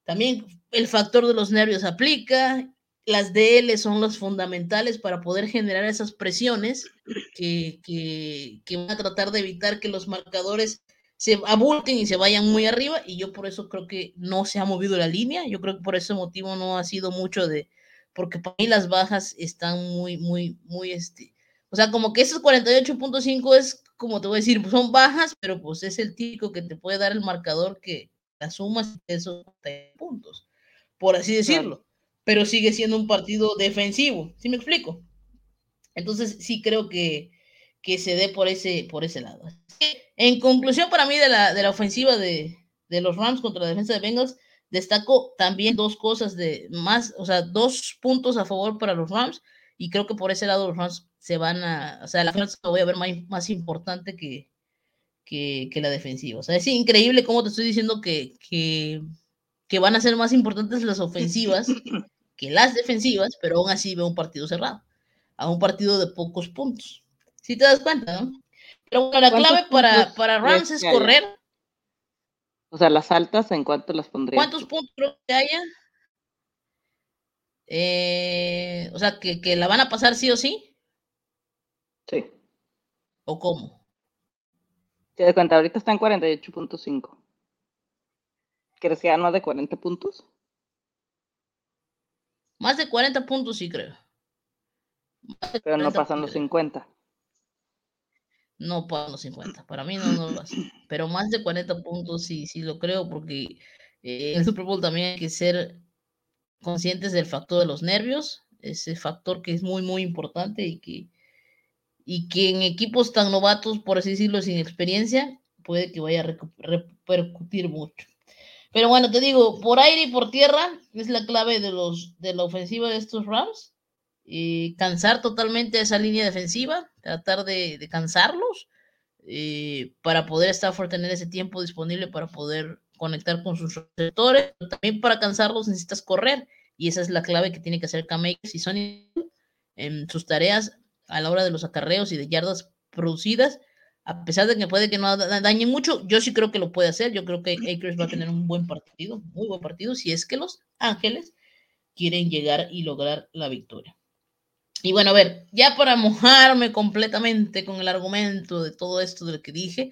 También el factor de los nervios aplica, las DL son los fundamentales para poder generar esas presiones que, que, van a tratar de evitar que los marcadores se abulten y se vayan muy arriba, y yo por eso creo que no se ha movido la línea, yo creo que por ese motivo no ha sido mucho de, porque para mí las bajas están muy, muy, muy, este, o sea, como que esos 48.5 es, como te voy a decir, son bajas, pero pues es el típico que te puede dar el marcador que la sumas de esos puntos, por así decirlo. Pero sigue siendo un partido defensivo, ¿sí me explico? Entonces sí creo que, que se dé por ese, por ese lado. En conclusión, para mí, de la, de la ofensiva de, de los Rams contra la defensa de Bengals, destaco también dos cosas de más, o sea, dos puntos a favor para los Rams, y creo que por ese lado los Rams se van a, o sea, la defensa voy a ver más, más importante que, que, que, la defensiva. O sea, es increíble cómo te estoy diciendo que, que, que van a ser más importantes las ofensivas que las defensivas, pero aún así veo un partido cerrado, a un partido de pocos puntos. Si te das cuenta, ¿no? Pero bueno, la clave para, para Rams es correr. O sea, las altas, ¿en cuánto las pondría? ¿Cuántos puntos creo que haya? Eh, o sea, que, que la van a pasar sí o sí. Sí. ¿O cómo? Si de cuenta, ahorita está en 48.5. ¿Crees que más de 40 puntos? Más de 40 puntos, sí creo. Pero no pasan los 50. no para los 50. Para mí no, no lo hace. Pero más de 40 puntos sí, sí lo creo, porque eh, en el Super Bowl también hay que ser conscientes del factor de los nervios, ese factor que es muy, muy importante y que, y que en equipos tan novatos, por así decirlo, sin experiencia, puede que vaya a repercutir mucho. Pero bueno, te digo, por aire y por tierra es la clave de, los, de la ofensiva de estos Rams. y cansar totalmente esa línea defensiva, tratar de, cansarlos eh, para poder Stafford tener ese tiempo disponible para poder conectar con sus receptores. También para cansarlos necesitas correr y esa es la clave que tiene que hacer Cam y Sony en sus tareas a la hora de los acarreos y de yardas producidas a pesar de que puede que no dañe mucho, yo sí creo que lo puede hacer. Yo creo que Akers va a tener un buen partido, muy buen partido, si es que los Ángeles quieren llegar y lograr la victoria. Y bueno, a ver, ya para mojarme completamente con el argumento de todo esto de lo que dije,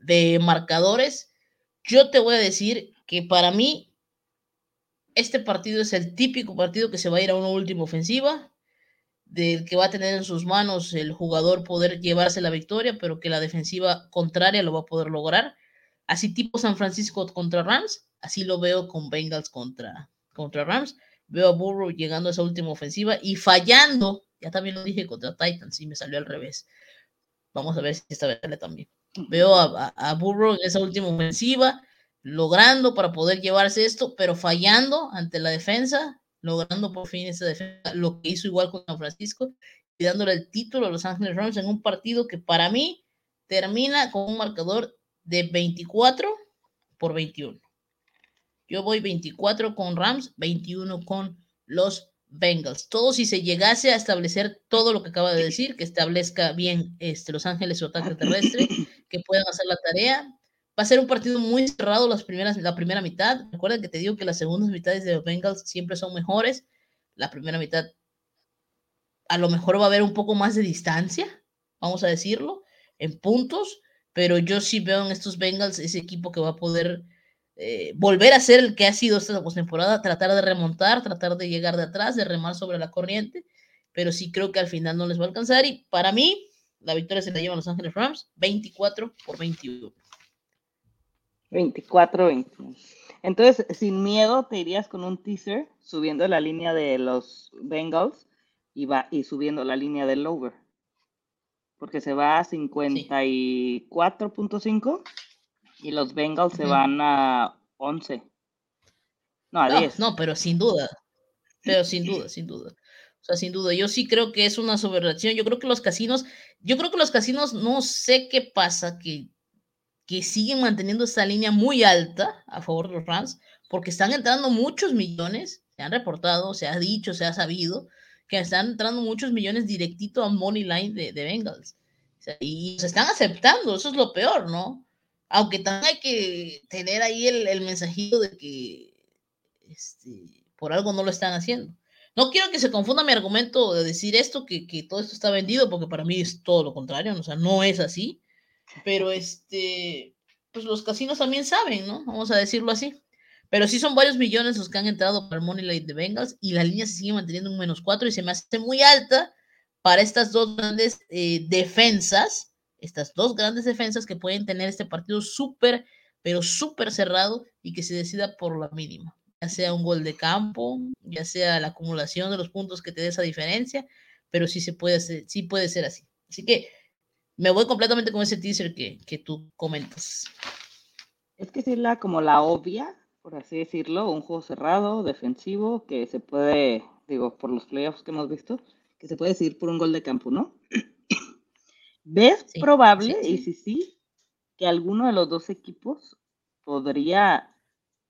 de marcadores, yo te voy a decir que para mí este partido es el típico partido que se va a ir a una última ofensiva, del que va a tener en sus manos el jugador poder llevarse la victoria, pero que la defensiva contraria lo va a poder lograr. Así tipo San Francisco contra Rams, así lo veo con Bengals contra, contra Rams. Veo a Burrow llegando a esa última ofensiva y fallando, ya también lo dije contra Titans y me salió al revés. Vamos a ver si esta vez sale también. Veo a, a Burrow en esa última ofensiva, logrando para poder llevarse esto, pero fallando ante la defensa, logrando por fin esa defensa, lo que hizo igual con San Francisco y dándole el título a Los Ángeles Rams en un partido que para mí termina con un marcador de 24 por 21. Yo voy 24 con Rams, 21 con los Bengals. Todo si se llegase a establecer todo lo que acaba de decir, que establezca bien este, Los Ángeles su ataque terrestre, que puedan hacer la tarea, Va a ser un partido muy cerrado las primeras, la primera mitad. Recuerda que te digo que las segundas mitades de los Bengals siempre son mejores. La primera mitad a lo mejor va a haber un poco más de distancia, vamos a decirlo, en puntos, pero yo sí veo en estos Bengals ese equipo que va a poder eh, volver a ser el que ha sido esta postemporada, tratar de remontar, tratar de llegar de atrás, de remar sobre la corriente, pero sí creo que al final no les va a alcanzar y para mí la victoria se la llevan Los Ángeles Rams 24 por 21. 24-21. Entonces, sin miedo, te irías con un teaser subiendo la línea de los Bengals y, va, y subiendo la línea del over. Porque se va a 54.5 y los Bengals se van a 11. No, a 10. No, pero sin duda. Pero sin duda, sin duda. O sea, sin duda. Yo sí creo que es una sobrereacción. Yo creo que los casinos, yo creo que los casinos, no sé qué pasa, que que siguen manteniendo esta línea muy alta a favor de los Rams, porque están entrando muchos millones, se han reportado, se ha dicho, se ha sabido, que están entrando muchos millones directito a Money Line de, de Bengals. y se están aceptando, eso es lo peor, ¿no? Aunque también hay que tener ahí el, el mensajito de que este, por algo no lo están haciendo. No quiero que se confunda mi argumento de decir esto, que, que todo esto está vendido, porque para mí es todo lo contrario, o sea, no es así. Pero este, pues los casinos también saben, ¿no? Vamos a decirlo así. Pero sí son varios millones los que han entrado para el Money Line de Bengals y la línea se sigue manteniendo un menos cuatro y se me hace muy alta para estas dos grandes eh, defensas, estas dos grandes defensas que pueden tener este partido súper, pero súper cerrado y que se decida por la mínima, ya sea un gol de campo, ya sea la acumulación de los puntos que te dé esa diferencia, pero sí se puede sí puede ser así. Así que me voy completamente con ese teaser que, que tú comentas. Es que es la como la obvia, por así decirlo, un juego cerrado, defensivo, que se puede, digo, por los playoffs que hemos visto, que se puede decidir por un gol de campo, ¿no? ¿Ves probable, y si sí, que alguno de los dos equipos podría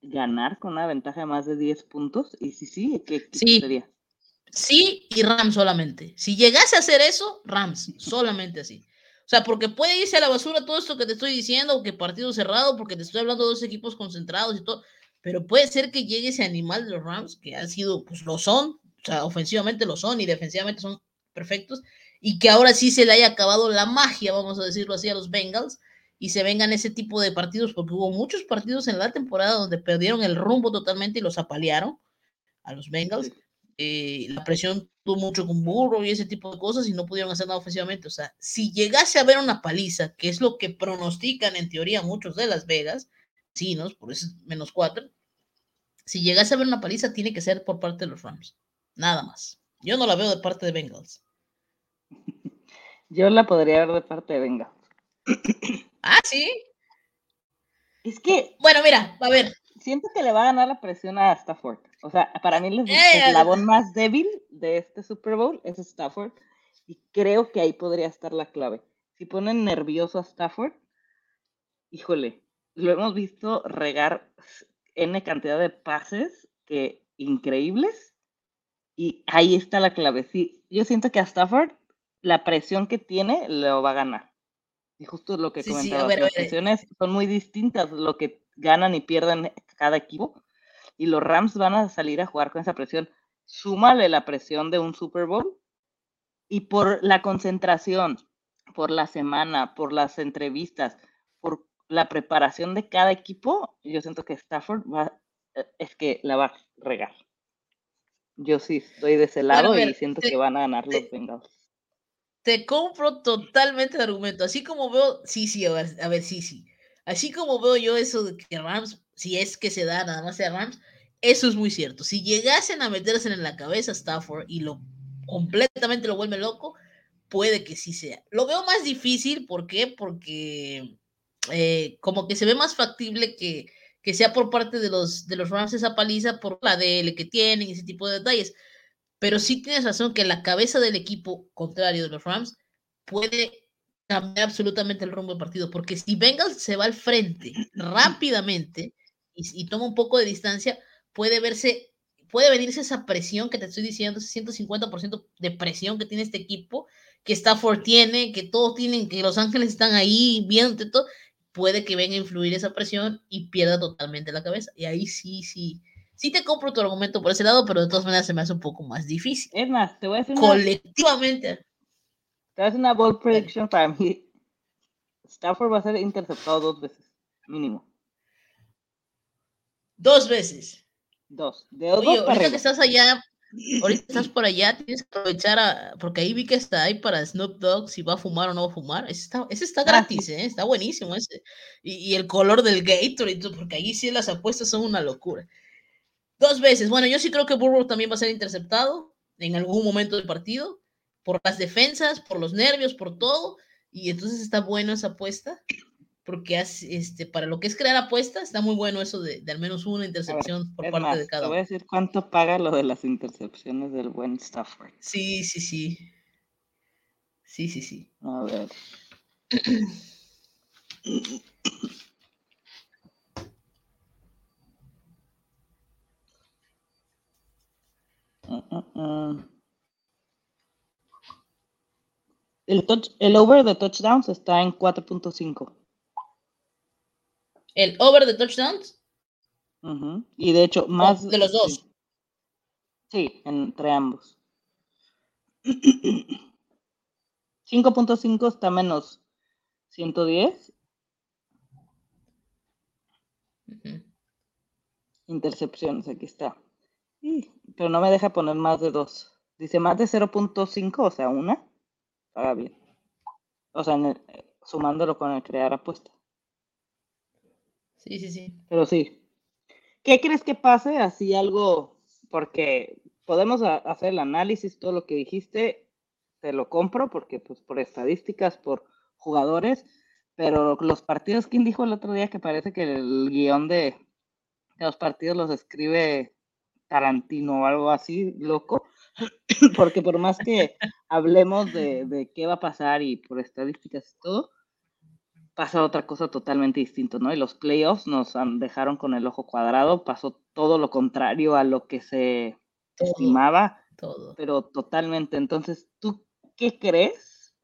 ganar con una ventaja de más de 10 puntos? Y si sí, ¿qué, sí. sería? Sí, y Rams solamente. Si llegase a hacer eso, Rams, solamente así. O sea, porque puede irse a la basura todo esto que te estoy diciendo, que partido cerrado, porque te estoy hablando de dos equipos concentrados y todo, pero puede ser que llegue ese animal de los Rams, que han sido, pues lo son, o sea, ofensivamente lo son y defensivamente son perfectos, y que ahora sí se le haya acabado la magia, vamos a decirlo así, a los Bengals, y se vengan ese tipo de partidos, porque hubo muchos partidos en la temporada donde perdieron el rumbo totalmente y los apalearon a los Bengals. eh, la presión tuvo mucho con Burro y ese tipo de cosas y no pudieron hacer nada ofensivamente. O sea, si llegase a haber una paliza, que es lo que pronostican en teoría muchos de Las Vegas, sí, ¿no? Por eso es menos cuatro. Si llegase a haber una paliza, tiene que ser por parte de los Rams. Nada más. Yo no la veo de parte de Bengals. Yo la podría ver de parte de Bengals. ah, sí. Es que. Bueno, mira, a ver. Siento que le va a ganar la presión a Stafford. O sea, para mí el eh, eslabón más débil de este Super Bowl es Stafford. Y creo que ahí podría estar la clave. Si ponen nervioso a Stafford, híjole, lo hemos visto regar N cantidad de pases que increíbles. Y ahí está la clave. Sí, yo siento que a Stafford la presión que tiene lo va a ganar. Y justo lo que comentaba, las presiones son muy distintas, lo que ganan y pierden cada equipo. Y los Rams van a salir a jugar con esa presión. Súmale la presión de un Super Bowl y por la concentración, por la semana, por las entrevistas, por la preparación de cada equipo, yo siento que Stafford va, eh, es que la va a regar. Yo sí estoy de ese lado y siento que van a ganar los Bengals. Te compro totalmente el argumento. Así como veo, sí, sí, a ver, a ver, sí, sí. Así como veo yo eso de que Rams, si es que se da nada más a Rams, eso es muy cierto. Si llegasen a meterse en la cabeza Stafford y lo completamente lo vuelve loco, puede que sí sea. Lo veo más difícil, ¿por qué? Porque eh, como que se ve más factible que, que sea por parte de los, de los Rams esa paliza por la DL que tienen, ese tipo de detalles. Pero sí tienes razón que la cabeza del equipo contrario de los Rams puede cambiar absolutamente el rumbo del partido, porque si Bengals se va al frente rápidamente y, toma un poco de distancia, puede verse, puede venirse esa presión que te estoy diciendo, ese 150% de presión que tiene este equipo, que Stafford tiene, que todos tienen, que Los Ángeles están ahí viendo todo, puede que venga a influir esa presión y pierda totalmente la cabeza. Y ahí sí, sí, sí te compro tu argumento por ese lado, pero de todas maneras se me hace un poco más difícil. Es más, te voy a decir. Colectivamente. Hacer una bold prediction para mí. Stafford va a ser interceptado dos veces, mínimo. Dos veces. Dos. De dos Oye, ahorita que estás allá, ahorita estás por allá, tienes que aprovechar a, porque ahí vi que está ahí para Snoop Dogg si va a fumar o no va a fumar. Ese está, ese está ah, gratis, ¿eh? está buenísimo ese. Y, el color del Gatorade, porque ahí sí las apuestas son una locura. Dos veces. Bueno, yo sí creo que Burrow también va a ser interceptado en algún momento del partido, por las defensas, por los nervios, por todo. Y entonces está bueno esa apuesta porque este, para lo que es crear apuestas, está muy bueno eso de, al menos una intercepción por parte de cada uno. Te voy a decir cuánto paga lo de las intercepciones del buen Stafford. Sí, sí, sí. Sí, sí, sí. A ver. El, el over de touchdowns está en 4.5 el over de touchdowns. Y de hecho, más. de los dos. Sí, entre ambos. 5.5 está menos 110. Intercepciones, aquí está. pero no me deja poner más de dos. Dice más de 0.5, o sea, una. Paga bien. O sea, sumándolo con el crear apuesta. Sí, sí, sí. Pero sí. ¿Qué crees que pase? Así algo, porque podemos hacer el análisis, todo lo que dijiste, te lo compro, porque pues por estadísticas, por jugadores, pero los partidos, ¿quién dijo el otro día que parece que el guion de, los partidos los escribe Tarantino o algo así, loco? porque por más que hablemos de, de qué va a pasar y por estadísticas y todo, pasa otra cosa totalmente distinta, ¿no? Y los playoffs nos dejaron con el ojo cuadrado, pasó todo lo contrario a lo que se estimaba, todo. pero totalmente. Entonces, ¿tú qué crees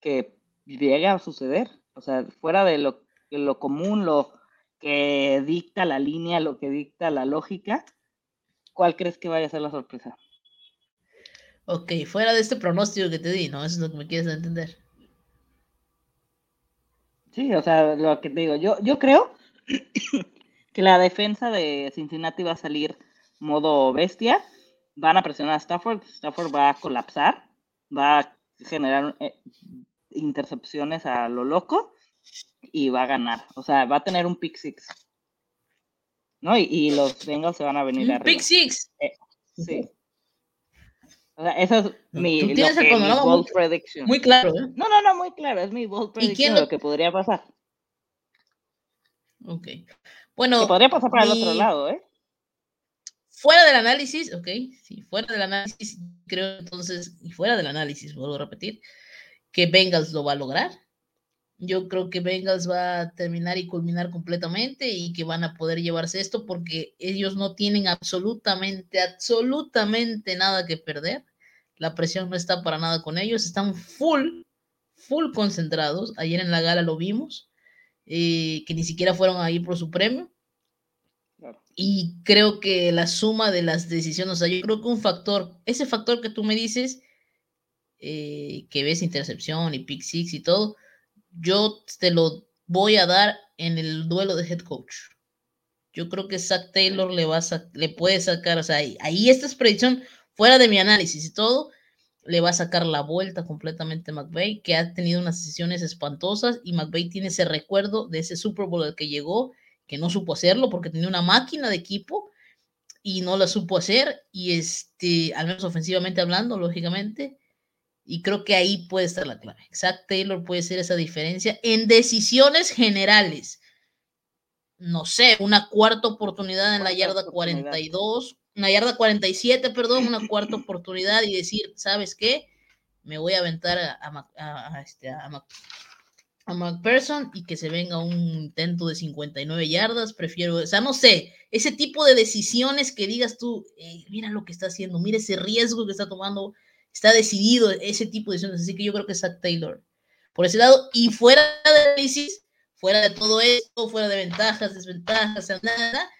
que llegue a suceder? O sea, fuera de lo, lo común, lo que dicta la línea, lo que dicta la lógica, ¿cuál crees que vaya a ser la sorpresa? Ok, fuera de este pronóstico que te di, ¿no? Eso es lo que me quieres entender. Sí, o sea, lo que te digo, yo, yo creo que la defensa de Cincinnati va a salir modo bestia van a presionar a Stafford, Stafford va a colapsar, va a generar eh, intercepciones a lo loco y va a ganar. O sea, va a tener un pick six. ¿No? Y, los Bengals se van a venir a Pick six. Eh, sí. O sea, eso es mi, ¿Tú tienes el bold muy, prediction. Muy claro, ¿eh? No, no, no, muy claro. Es mi bold prediction de lo que podría pasar. Ok. Bueno. Que podría pasar para el otro lado, ¿eh? Fuera del análisis, ok, sí, fuera del análisis, creo entonces, y fuera del análisis, vuelvo a repetir, que Bengals lo va a lograr. Yo creo que Bengals va a terminar y culminar completamente y que van a poder llevarse esto porque ellos no tienen absolutamente, absolutamente nada que perder. La presión no está para nada con ellos, están full, full concentrados. Ayer en la gala lo vimos, eh, que ni siquiera fueron ahí por su premio. Y creo que la suma de las decisiones, o sea, yo creo que un factor, ese factor que tú me dices, eh, que ves intercepción y pick six y todo, yo te lo voy a dar en el duelo de head coach. Yo creo que Zach Taylor le, va a le puede sacar, o sea, ahí, ahí esta es predicción, fuera de mi análisis y todo, le va a sacar la vuelta completamente a McVeigh, que ha tenido unas decisiones espantosas y McVeigh tiene ese recuerdo de ese Super Bowl al que llegó que no supo hacerlo porque tenía una máquina de equipo y no la supo hacer, y este, al menos ofensivamente hablando, lógicamente, y creo que ahí puede estar la clave. Zach Taylor puede ser esa diferencia en decisiones generales. No sé, una cuarta oportunidad en la yarda 42, una yarda 47, perdón, una cuarta oportunidad y decir, ¿sabes qué? Me voy a aventar a, a, a, este, a a McPherson y que se venga un intento de 59 yardas, prefiero, o sea, no sé, ese tipo de decisiones que digas tú, mira lo que está haciendo, mira ese riesgo que está tomando, está decidido ese tipo de decisiones, así que yo creo que Zach Taylor por ese lado, y fuera de análisis, fuera de todo esto, fuera de ventajas, desventajas, nada,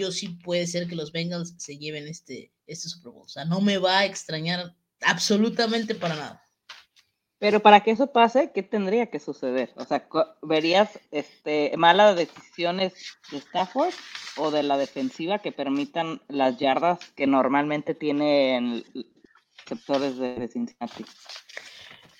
yo sí puede ser que los Bengals se lleven este, este Super Bowl, o sea, no me va a extrañar absolutamente para nada. Pero para que eso pase, ¿qué tendría que suceder? O sea, ¿verías este, malas decisiones de Stafford o de la defensiva que permitan las yardas que normalmente tienen sectores de Cincinnati?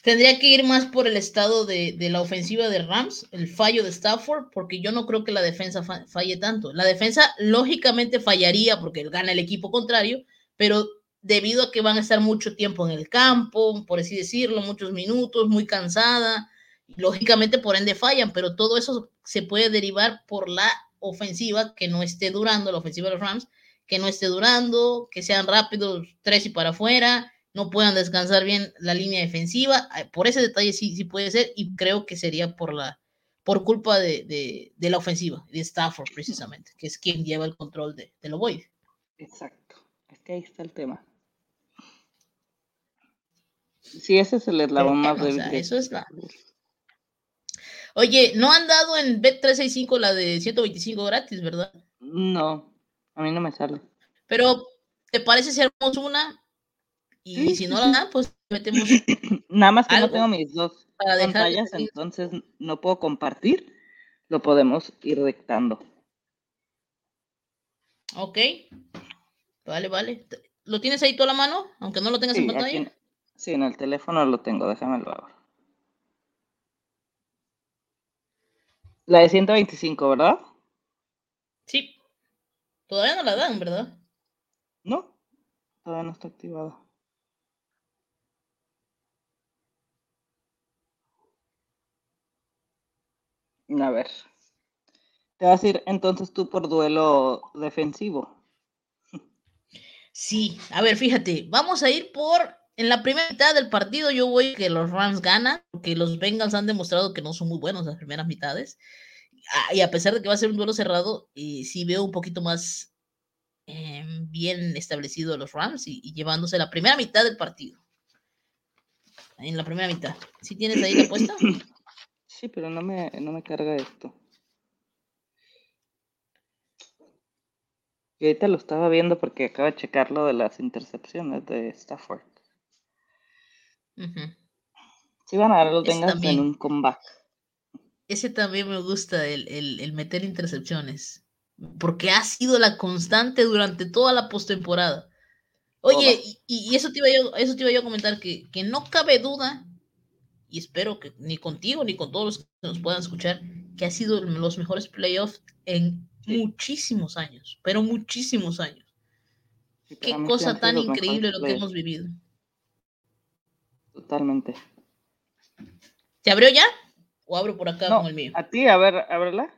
Tendría que ir más por el estado de, la ofensiva de Rams, el fallo de Stafford, porque yo no creo que la defensa falle tanto. La defensa lógicamente fallaría porque gana el equipo contrario, pero debido a que van a estar mucho tiempo en el campo, por así decirlo, muchos minutos, muy cansada. Lógicamente, por ende, fallan, pero todo eso se puede derivar por la ofensiva que no esté durando, la ofensiva de los Rams, que no esté durando, que sean rápidos tres y para afuera, no puedan descansar bien la línea defensiva. Por ese detalle sí, sí puede ser, y creo que sería por la por culpa de, la ofensiva, de Stafford precisamente, que es quien lleva el control de, de lo voy. Exacto, es que ahí está el tema. Sí, ese es el eslabón más débil. eso es la. Oye, no han dado en Bet365 la de 125 gratis, ¿verdad? No, a mí no me sale. Pero, ¿te parece si hacemos una? Y si no la dan, pues metemos. Nada más que no tengo mis dos pantallas, entonces no puedo compartir. Lo podemos ir dictando. Ok. Vale, vale. ¿Lo tienes ahí toda la mano? Aunque no lo tengas en pantalla. Sí, en el teléfono lo tengo, déjamelo ahora. La de 125, ¿verdad? Sí. Todavía no la dan, ¿verdad? No, todavía no está activada. A ver. Te vas a ir entonces tú por duelo defensivo. Sí, a ver, fíjate, vamos a ir por en la primera mitad del partido yo voy que los Rams ganan, porque los Bengals han demostrado que no son muy buenos las primeras mitades. Ah, y a pesar de que va a ser un duelo cerrado, eh, sí veo un poquito más em, bien establecido los Rams y, llevándose la primera mitad del partido. En la primera mitad. ¿Sí tienes ahí la apuesta? Sí, pero no me, no me carga esto. Y ahorita lo estaba viendo porque acabo de checar lo de las intercepciones de Stafford. Si van a dar los Bengals en un comeback. Ese también me gusta, el, meter intercepciones. Porque ha sido la constante durante toda la postemporada. Oye, y, eso, te iba yo, eso te iba yo a comentar, que, que no cabe duda, y espero que ni contigo ni con todos los que nos puedan escuchar, que ha sido los mejores playoffs en muchísimos años, pero muchísimos años. Qué cosa tan increíble lo que hemos vivido. Totalmente. ¿Se abrió ya? ¿O abro por acá con el mío? A ti, a ver, ábrela.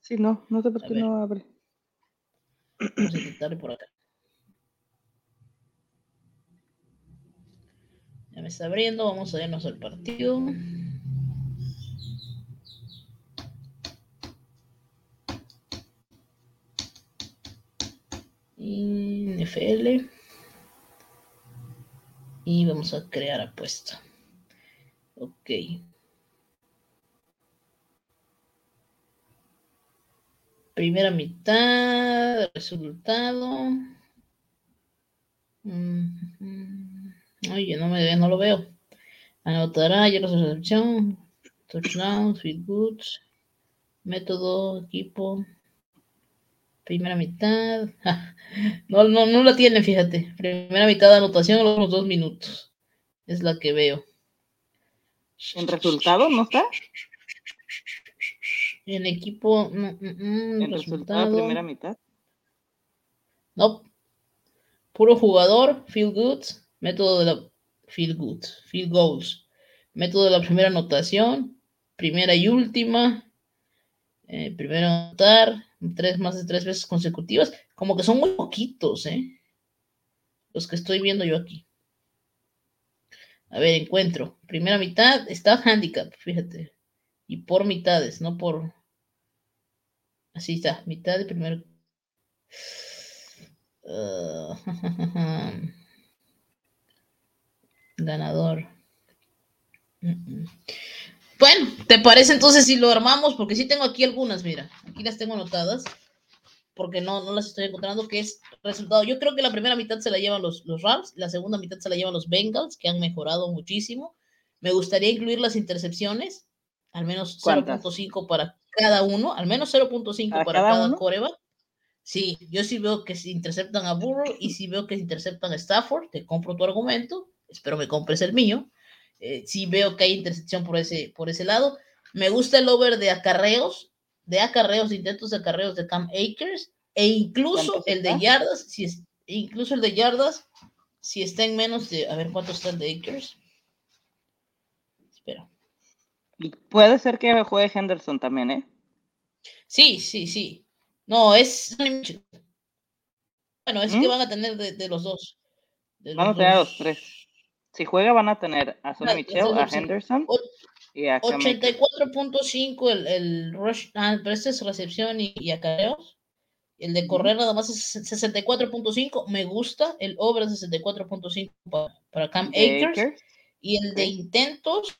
Sí, no, no sé por qué no abre. Vamos a intentarle por acá. Me está abriendo, vamos a irnos al partido. NFL. Y vamos a crear apuesta. Ok. Primera mitad, resultado. Oye, no, me, no lo veo. Anotará, ya la recepción. Touchdown, feed goods. Método, equipo. Primera mitad. No, no, no la tiene, fíjate. Primera mitad de anotación los dos minutos. Es la que veo. ¿En resultado no está? En equipo. No, mm, mm, ¿En resultado, primera mitad? No. Puro jugador, feel good. Método de la. Feel good. Feel goals. Método de la primera anotación. Primera y última. Eh, primero anotar tres más de tres veces consecutivas, como que son muy poquitos, ¿eh? Los que estoy viendo yo aquí. A ver, encuentro. Primera mitad está handicap, fíjate. Y por mitades, no por. Así está, mitad de primero. Ah, ganador. Bueno, ¿te parece entonces si lo armamos? Porque sí tengo aquí algunas, mira, aquí las tengo anotadas, porque no, no las estoy encontrando, que es resultado. Yo creo que la primera mitad se la llevan los, los Rams, la segunda mitad se la llevan los Bengals, que han mejorado muchísimo. Me gustaría incluir las intercepciones, al menos 0.5 para cada uno, al menos 0.5 para, cada, coreback. Sí, yo sí veo que se interceptan a Burrow y si veo que se interceptan a Stafford, te compro tu argumento, espero me compres el mío. Eh, sí veo que hay intersección por ese, por ese lado. Me gusta el over de acarreos, de acarreos, intentos de acarreos de Cam Akers, e incluso el de yardas, si es, incluso el de yardas, si está en menos de, a ver cuánto está el de Akers. Espera. Puede ser que juegue Henderson también, ¿eh? Sí, sí, sí. No, es. Bueno, es que ¿Mm? van a tener de, los dos. van a tener los tres. Si juega van a tener a Sonny Michel, a Henderson y a 84.5 el, el rush, ah, pero este es recepción y, y acareos. El de correr nada más es 64.5. Me gusta el over 64.5 para, para Cam Akers. Y el de intentos,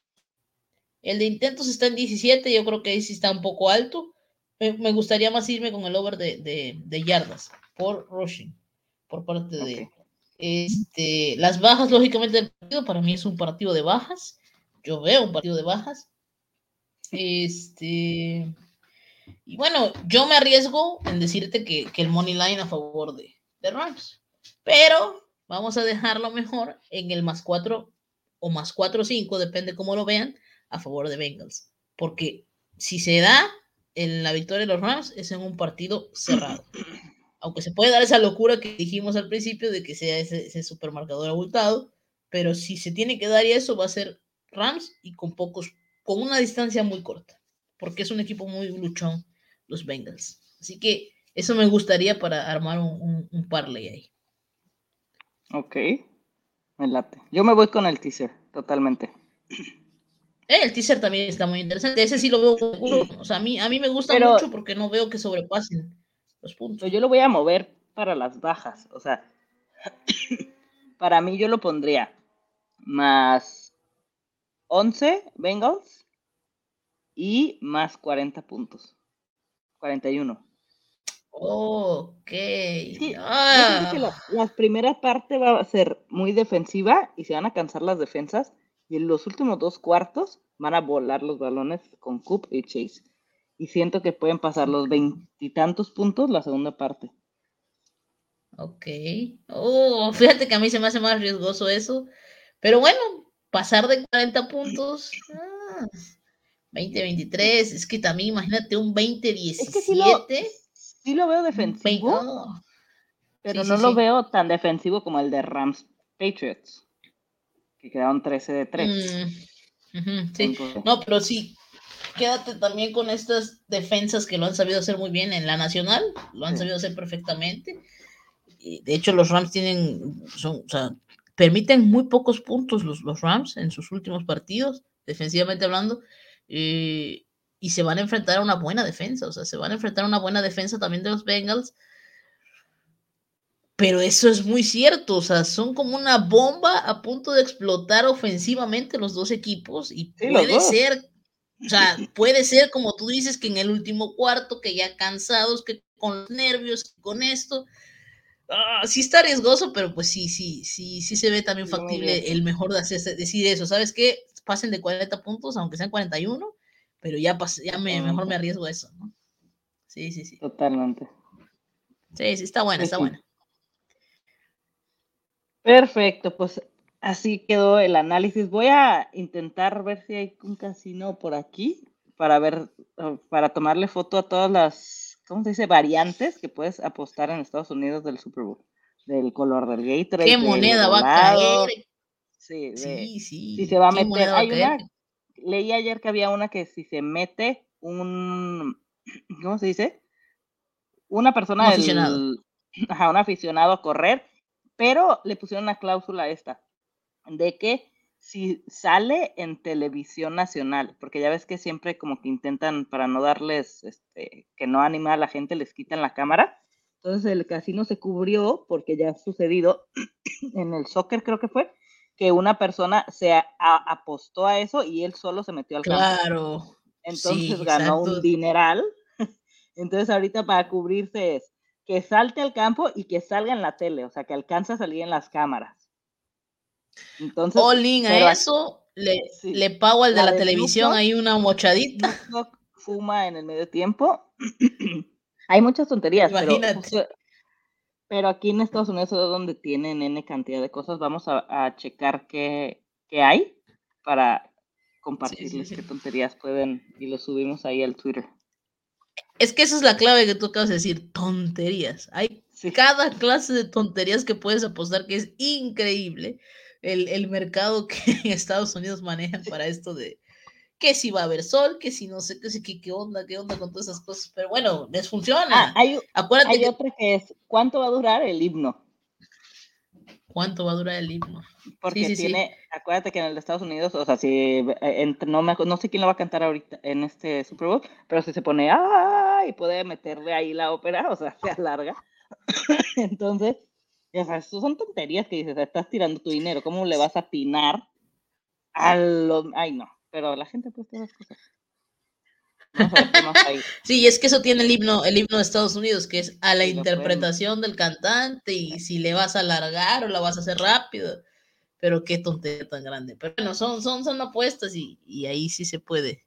el de intentos está en 17. Yo creo que ahí sí está un poco alto. Me, gustaría más irme con el over de, de, de yardas por rushing, por parte de, este, las bajas, lógicamente, del partido, para mí es un partido de bajas. Yo veo un partido de bajas. Este, y bueno, yo me arriesgo en decirte que, el money line a favor de, de Rams. Pero vamos a dejarlo mejor en el más 4 o más 4 o 5, depende cómo lo vean, a favor de Bengals. Porque si se da en la victoria de los Rams, es en un partido cerrado aunque se puede dar esa locura que dijimos al principio de que sea ese, supermarcador abultado, pero si se tiene que dar y eso va a ser Rams y con pocos, con una distancia muy corta, porque es un equipo muy luchón los Bengals. Así que eso me gustaría para armar un, un, parlay ahí. Ok, me late. Yo me voy con el teaser, totalmente. Eh, el teaser también está muy interesante. Ese sí lo veo. O sea, a mí, a mí me gusta mucho porque no veo que sobrepasen puntos. Yo lo voy a mover para las bajas. O sea, para mí yo lo pondría más 11 Bengals y más 40 puntos. 41. Ok. ah. la, la, primera parte va a ser muy defensiva y se van a cansar las defensas. Y en los últimos dos cuartos van a volar los balones con Coop y Chase y siento que pueden pasar los veintitantos puntos la segunda parte. Ok. Oh, fíjate que a mí se me hace más riesgoso eso. Pero bueno, pasar de 40 puntos. 20-23, ah, es que también imagínate un 20-17. Es que sí lo, veo defensivo, pero no lo veo tan defensivo como el de Rams Patriots, que quedaron 13 de 3. Mm, sí. No, pero sí, quédate también con estas defensas que lo han sabido hacer muy bien en la nacional, lo han sabido hacer perfectamente. De hecho, los Rams tienen, son, o sea, permiten muy pocos puntos los, los Rams en sus últimos partidos, defensivamente hablando, eh, y se van a enfrentar a una buena defensa, o sea, se van a enfrentar a una buena defensa también de los Bengals. Pero eso es muy cierto, o sea, son como una bomba a punto de explotar ofensivamente los dos equipos y puede ser o sea, puede ser como tú dices que en el último cuarto, que ya cansados, que con los nervios, con esto. Ah, sí está riesgoso, pero pues sí, sí, sí, sí se ve también factible el mejor de hacer, decir eso. ¿Sabes qué? Pasen de 40 puntos, aunque sean 41, pero ya, ya me, mejor me arriesgo a eso, ¿no? Sí, sí, sí. Totalmente. Sí, sí, está buena, está buena. Perfecto, pues Así quedó el análisis. Voy a intentar ver si hay un casino por aquí para ver, para tomarle foto a todas las, ¿cómo se dice? Variantes que puedes apostar en Estados Unidos del Super Bowl. Del color del Gatorade. ¿Qué moneda va a caer? Sí, sí, sí. Si se va a meter. Hay una, leí ayer que había una que si se mete un, ¿cómo se dice? Una persona, un aficionado. ajá, un aficionado a correr, pero le pusieron una cláusula a esta de que si sale en televisión nacional, porque ya ves que siempre como que intentan para no darles, este, que no anima a la gente, les quitan la cámara. Entonces el casino se cubrió porque ya ha sucedido en el soccer creo que fue, que una persona se apostó a eso y él solo se metió al campo. Claro. Entonces ganó un dineral. Entonces ahorita para cubrirse es que salte al campo y que salga en la tele, o sea, que alcanza a salir en las cámaras. Entonces, All a eso, le, le, pago al de la, televisión ahí una mochadita. Fuma en el medio tiempo. Hay muchas tonterías, Imagínate. Pero, aquí en Estados Unidos es donde tienen N cantidad de cosas. Vamos a, checar qué, qué, hay para compartirles qué tonterías pueden y lo subimos ahí al Twitter. Es que esa es la clave que tú acabas de decir, tonterías. Hay cada clase de tonterías que puedes apostar que es increíble el, mercado que Estados Unidos manejan para esto de que si va a haber sol, que si no sé qué, qué, onda, qué onda con todas esas cosas. Pero bueno, les funciona. Ah, hay, Acuérdate otra que es, ¿cuánto va a durar el himno? ¿Cuánto va a durar el himno? Porque tiene, acuérdate que en el de Estados Unidos, o sea, si eh, no, me, no sé quién lo va a cantar ahorita en este Super Bowl, pero si se pone, ¡ay! y puede meterle ahí la ópera, o sea, se alarga. Entonces, o sea, eso son tonterías que dices, estás tirando tu dinero, ¿cómo le vas a atinar a los... Ay, no, pero la gente pues tiene cosas. sí, es que eso tiene el himno, el himno de Estados Unidos, que es a la interpretación del cantante y si le vas a alargar o la vas a hacer rápido. Pero qué tontería tan grande. Pero bueno, son, son, son apuestas y, y ahí sí se puede.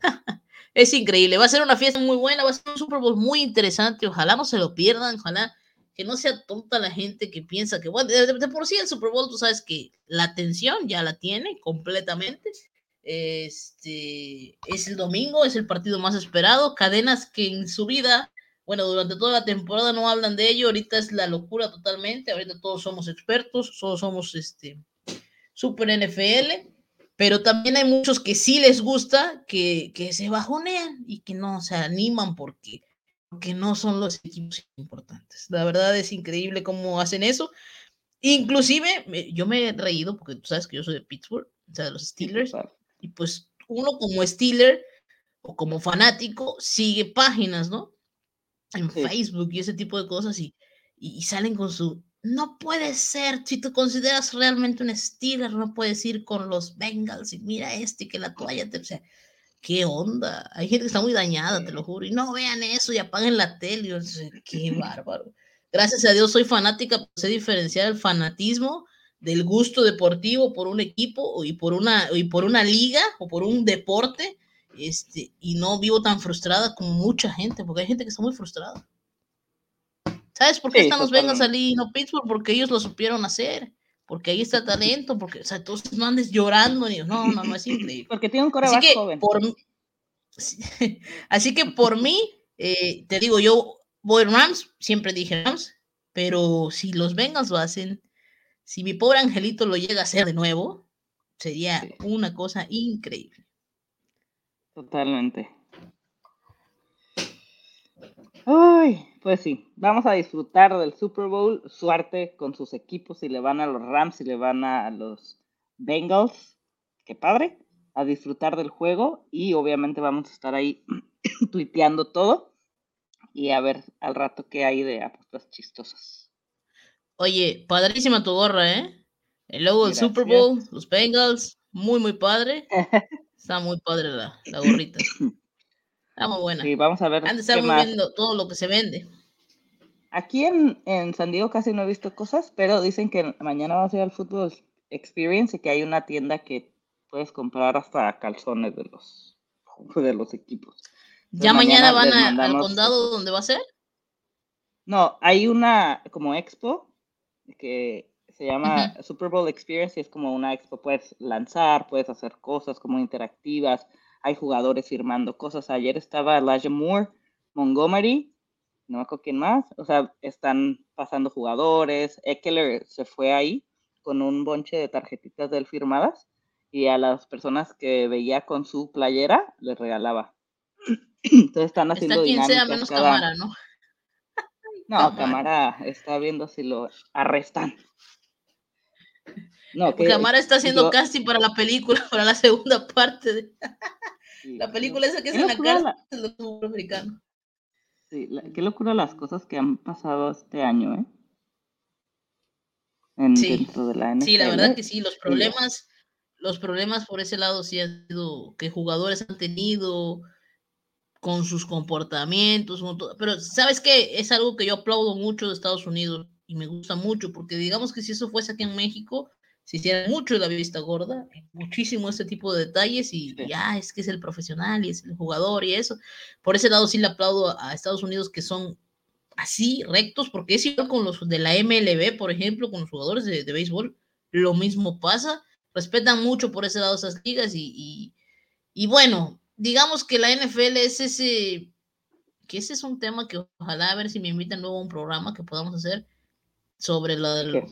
es increíble. Va a ser una fiesta muy buena, va a ser un Super Bowl muy interesante. Ojalá no se lo pierdan, ojalá que no sea tonta la gente que piensa que, bueno, de, por sí el Super Bowl, tú sabes que la atención ya la tiene completamente. Este es el domingo, es el partido más esperado. Cadenas que en su vida, bueno, durante toda la temporada no hablan de ello. Ahorita es la locura totalmente. Ahorita todos somos expertos, todos somos este super NFL. Pero también hay muchos que sí les gusta, que, que se bajonean y que no se animan porque que no son los equipos importantes. La verdad es increíble cómo hacen eso. Inclusive, yo me he reído porque tú sabes que yo soy de Pittsburgh, o sea, de los Steelers, y pues uno como Steeler o como fanático sigue páginas, ¿no? En Facebook y ese tipo de cosas y, y, salen con su... No puede ser, si tú consideras realmente un Steeler, no puedes ir con los Bengals y mira este que la toalla te... O sea, ¿qué onda? Hay gente que está muy dañada, te lo juro. Y no vean eso y apaguen la tele. qué bárbaro. Gracias a Dios soy fanática, sé diferenciar el fanatismo del gusto deportivo por un equipo y por una, y por una liga o por un deporte. Este, y no vivo tan frustrada como mucha gente, porque hay gente que está muy frustrada. ¿Sabes por qué están los Bengals allí y no Pittsburgh? Porque ellos lo supieron hacer. Porque ahí está talento, porque, o sea, entonces no andes llorando, ni, no, no, no es increíble. Porque tiene un coreback joven. Por, así que por mí, eh, te digo, yo voy Rams, siempre dije Rams, pero si los Bengals lo hacen, si mi pobre angelito lo llega a hacer de nuevo, sería una cosa increíble. Totalmente. Ay, pues sí, vamos a disfrutar del Super Bowl. Suerte con sus equipos si le van a los Rams, si le van a los Bengals. Qué padre. A disfrutar del juego y obviamente vamos a estar ahí tuiteando todo y a ver al rato qué hay de apuestas chistosas. Oye, padrísima tu gorra, ¿eh? El logo del Super Bowl, los Bengals, muy, muy padre. Está muy padre la, la gorrita. Está muy buena. Sí, vamos a ver. Antes estamos viendo todo lo que se vende. Aquí en, en, San Diego casi no he visto cosas, pero dicen que mañana va a ser el Fútbol Experience y que hay una tienda que puedes comprar hasta calzones de los, de los equipos. ¿Ya mañana, van al condado donde va a ser? No, hay una como expo que se llama Super Bowl Experience y es como una expo, puedes lanzar, puedes hacer cosas como interactivas, hay jugadores firmando cosas. Ayer estaba Elijah Moore, Montgomery, no me acuerdo quién más. O sea, están pasando jugadores. Eckler se fue ahí con un bonche de tarjetitas de él firmadas y a las personas que veía con su playera les regalaba. Entonces están haciendo está quien sea menos cámara, ¿no? No, cámara está viendo si lo arrestan. No, que, Cámara está haciendo casting para la película, para la segunda parte de la película esa que es en la cárcel de los americanos. Sí, qué locura las cosas que han pasado este año, ¿eh? En, sí. Dentro de la NFL. Sí, la verdad que sí, los problemas, los problemas por ese lado sí han sido que jugadores han tenido con sus comportamientos, pero sabes qué, es algo que yo aplaudo mucho de Estados Unidos y me gusta mucho, porque digamos que si eso fuese aquí en México, se hiciera mucho de la vista gorda, muchísimo este tipo de detalles y ya es que es el profesional y es el jugador y eso. Por ese lado sí le aplaudo a Estados Unidos que son así rectos, porque es igual con los de la MLB, por ejemplo, con los jugadores de, béisbol, lo mismo pasa, respetan mucho por ese lado esas ligas y, y, y bueno, digamos que la NFL es ese, que ese es un tema que ojalá a ver si me invitan luego a un programa que podamos hacer sobre lo del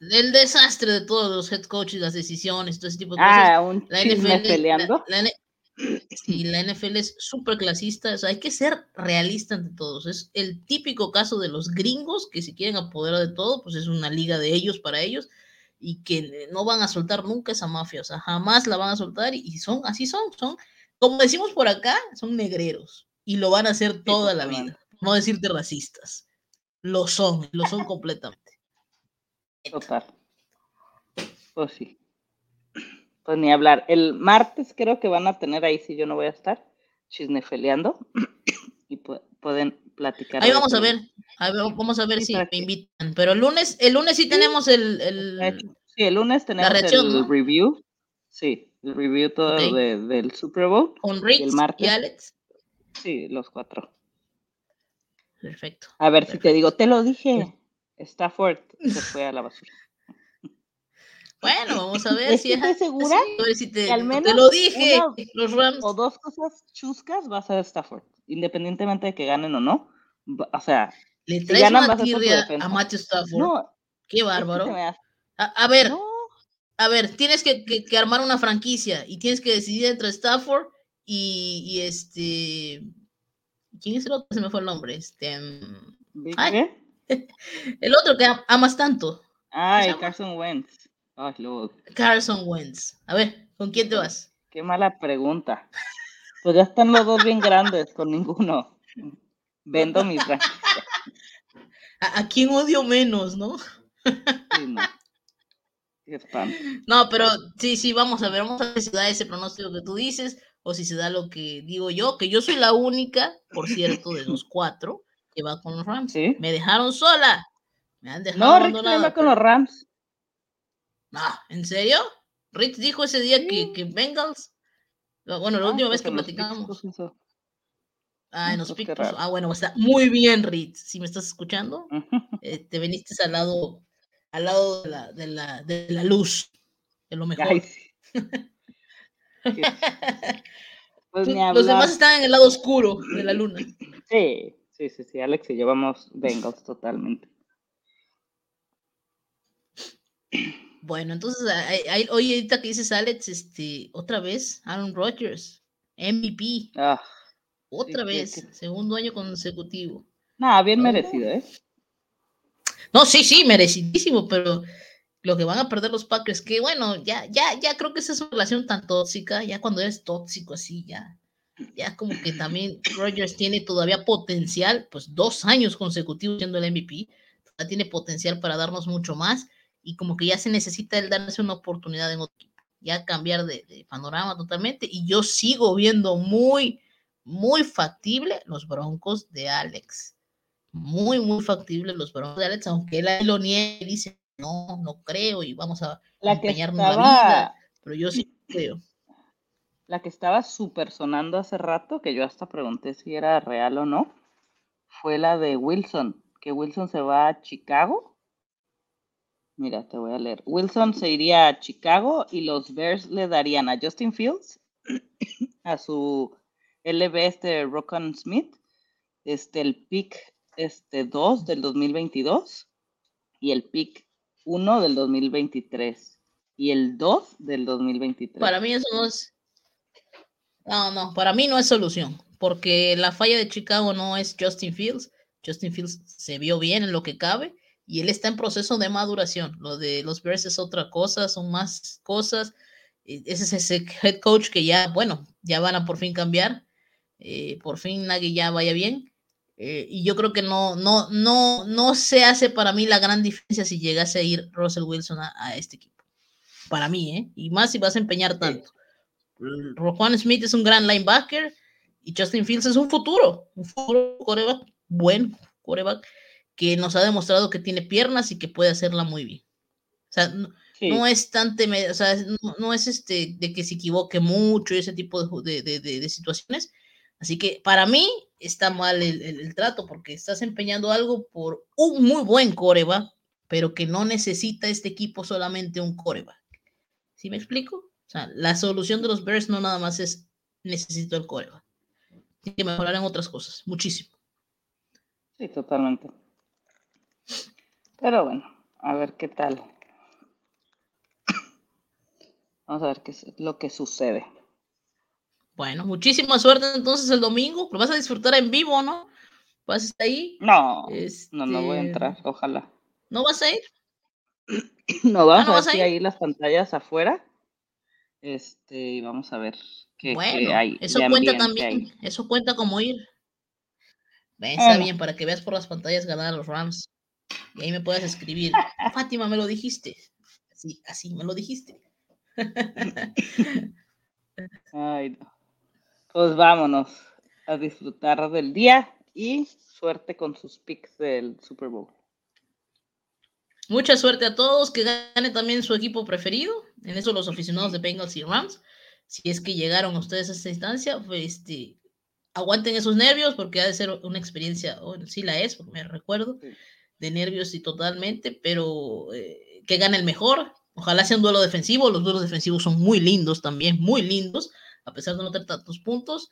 el desastre de todos los head coaches, las decisiones, todo ese tipo de cosas. Ah, un la NFL, peleando. La, la NFL es súper clasista, o sea, hay que ser realista ante todos. Es el típico caso de los gringos que si quieren apoderar de todo, pues es una liga de ellos para ellos y que no van a soltar nunca esa mafia, o sea, jamás la van a soltar y, son, así son, son, como decimos por acá, son negreros y lo van a hacer toda la vida, no decirte racistas, lo son, lo son completamente. Total. Pues sí. Pues ni hablar. El martes creo que van a tener ahí, si yo no voy a estar, chisnefeleando. y pueden platicar. Ahí vamos a ver. vamos a ver si me invitan. Pero el lunes, el lunes sí tenemos el. el... Sí, el lunes tenemos el review. Sí, el review todo del Super Bowl. Con Rick el martes, y Alex. Sí, los cuatro. Perfecto. A ver si te digo, te lo dije. Stafford se fue a la basura. Bueno, vamos a ver si es segura. A ver si te, al menos te lo dije. los Rams. O dos cosas chuscas va a ser Stafford, independientemente de que ganen o no. O sea, le traes si ganan, una a, Matthew Stafford. No, Qué bárbaro. a, ver, a ver, tienes que, que, armar una franquicia y tienes que decidir entre Stafford y, y este. ¿Quién es el otro? Se me fue el nombre. Este. ¿Qué? El otro que amas tanto. Ay, Carson Wentz. Carson Wentz. A ver, ¿con quién te vas? Qué mala pregunta. Pues ya están los dos bien grandes, con ninguno. Vendo mis ¿A, ¿A, quién odio menos, no? Sí, no. no, pero sí, sí, vamos a ver, vamos a ver si da ese pronóstico que tú dices o si se da lo que digo yo, que yo soy la única, por cierto, de los cuatro va con los Rams. Me dejaron sola. Me han dejado no, Rick va con los Rams. No, ¿en serio? Rick dijo ese día que, que Bengals. Bueno, la última vez que platicamos. Ah, en los picks. Ah, bueno, está muy bien, Ritz. Si me estás escuchando, eh, te veniste al lado, al lado de la, de la, de la luz, de lo mejor. Pues los demás están en el lado oscuro de la luna. Sí, sí, sí, sí, Alex y llevamos Bengals totalmente. Bueno, entonces, hoy ahorita que dices Alex, este, otra vez, Aaron Rodgers, MVP. Ah, otra vez, segundo año consecutivo. Nada, bien merecido, ¿eh? No, sí, sí, merecidísimo, pero lo que van a perder los Packers, que bueno, ya, ya, ya creo que esa es una relación tan tóxica, ya cuando eres tóxico así, ya, ya como que también Rodgers tiene todavía potencial, pues dos años consecutivos siendo el MVP, tiene potencial para darnos mucho más y como que ya se necesita el darse una oportunidad en otro equipo, ya cambiar de, panorama totalmente y yo sigo viendo muy, muy factible los Broncos de Alex. Muy, muy factible los Broncos de Alex, aunque él lo niegue y dice, no, no creo y vamos a la la vida, pero yo sí creo. La que estaba súper sonando hace rato, que yo hasta pregunté si era real o no, fue la de Wilson, que Wilson se va a Chicago Mira, te voy a leer. Wilson se iría a Chicago y los Bears le darían a Justin Fields, a su LB este Rockan Smith, este, el pick este, 2 del 2022 y el pick 1 del 2023 y el 2 del 2023. Para mí eso no. No, para mí no es solución, porque la falla de Chicago no es Justin Fields. Justin Fields se vio bien en lo que cabe y él está en proceso de maduración. Lo de los Bears es otra cosa, son más cosas. Ese es ese head coach que ya, bueno, ya van a por fin cambiar. Eh, por fin Nagy ya vaya bien. Eh, y yo creo que no, no, no, no se hace para mí la gran diferencia si llegase a ir Russell Wilson a, este equipo. Para mí, ¿eh? Y más si vas a empeñar tanto. Juan Smith es un gran linebacker y Justin Fields es un futuro, un futuro coreback, buen coreback que nos ha demostrado que tiene piernas y que puede hacerla muy bien. O sea, no, es tan o sea, no, es este de que se equivoque mucho y ese tipo de, situaciones. Así que para mí está mal el, trato porque estás empeñando algo por un muy buen coreba, pero que no necesita este equipo solamente un coreba. ¿Sí me explico? O sea, la solución de los Bears no nada más es necesito el coreba. Tiene que mejorar en otras cosas, muchísimo. Sí, totalmente. Pero bueno, a ver qué tal. Vamos a ver qué es lo que sucede. Bueno, muchísima suerte entonces el domingo. Lo vas a disfrutar en vivo, ¿no? ¿Vas a estar ahí? No, no, no voy a este, entrar, ojalá. ¿No vas a ir? No, vamos ah, a ver ahí las pantallas afuera. Este, y vamos a ver qué, hay. Eso cuenta también. Eso cuenta como ir. Ven, está bien, para que veas por las pantallas ganar a los Rams. Y ahí me puedes escribir, Fátima, me lo dijiste. Así, así, me lo dijiste. Ay, Pues vámonos a disfrutar del día y suerte con sus picks del Super Bowl. Mucha suerte a todos, que gane también su equipo preferido, en eso los aficionados de Bengals y Rams. Si es que llegaron ustedes a esta instancia, pues este, aguanten esos nervios porque ha de ser una experiencia, o sí la es, porque me recuerdo, de nervios y totalmente, pero eh, que gane el mejor. Ojalá sea un duelo defensivo. Los duelos defensivos son muy lindos también, muy lindos, a pesar de no tener tantos puntos.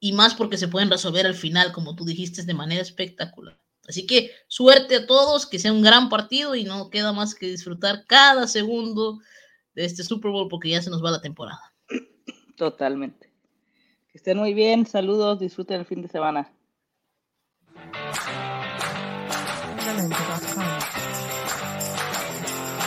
Y más porque se pueden resolver al final, como tú dijiste, de manera espectacular. Así que suerte a todos, que sea un gran partido y no queda más que disfrutar cada segundo de este Super Bowl porque ya se nos va la temporada. Totalmente. Que estén muy bien, saludos, disfruten el fin de semana.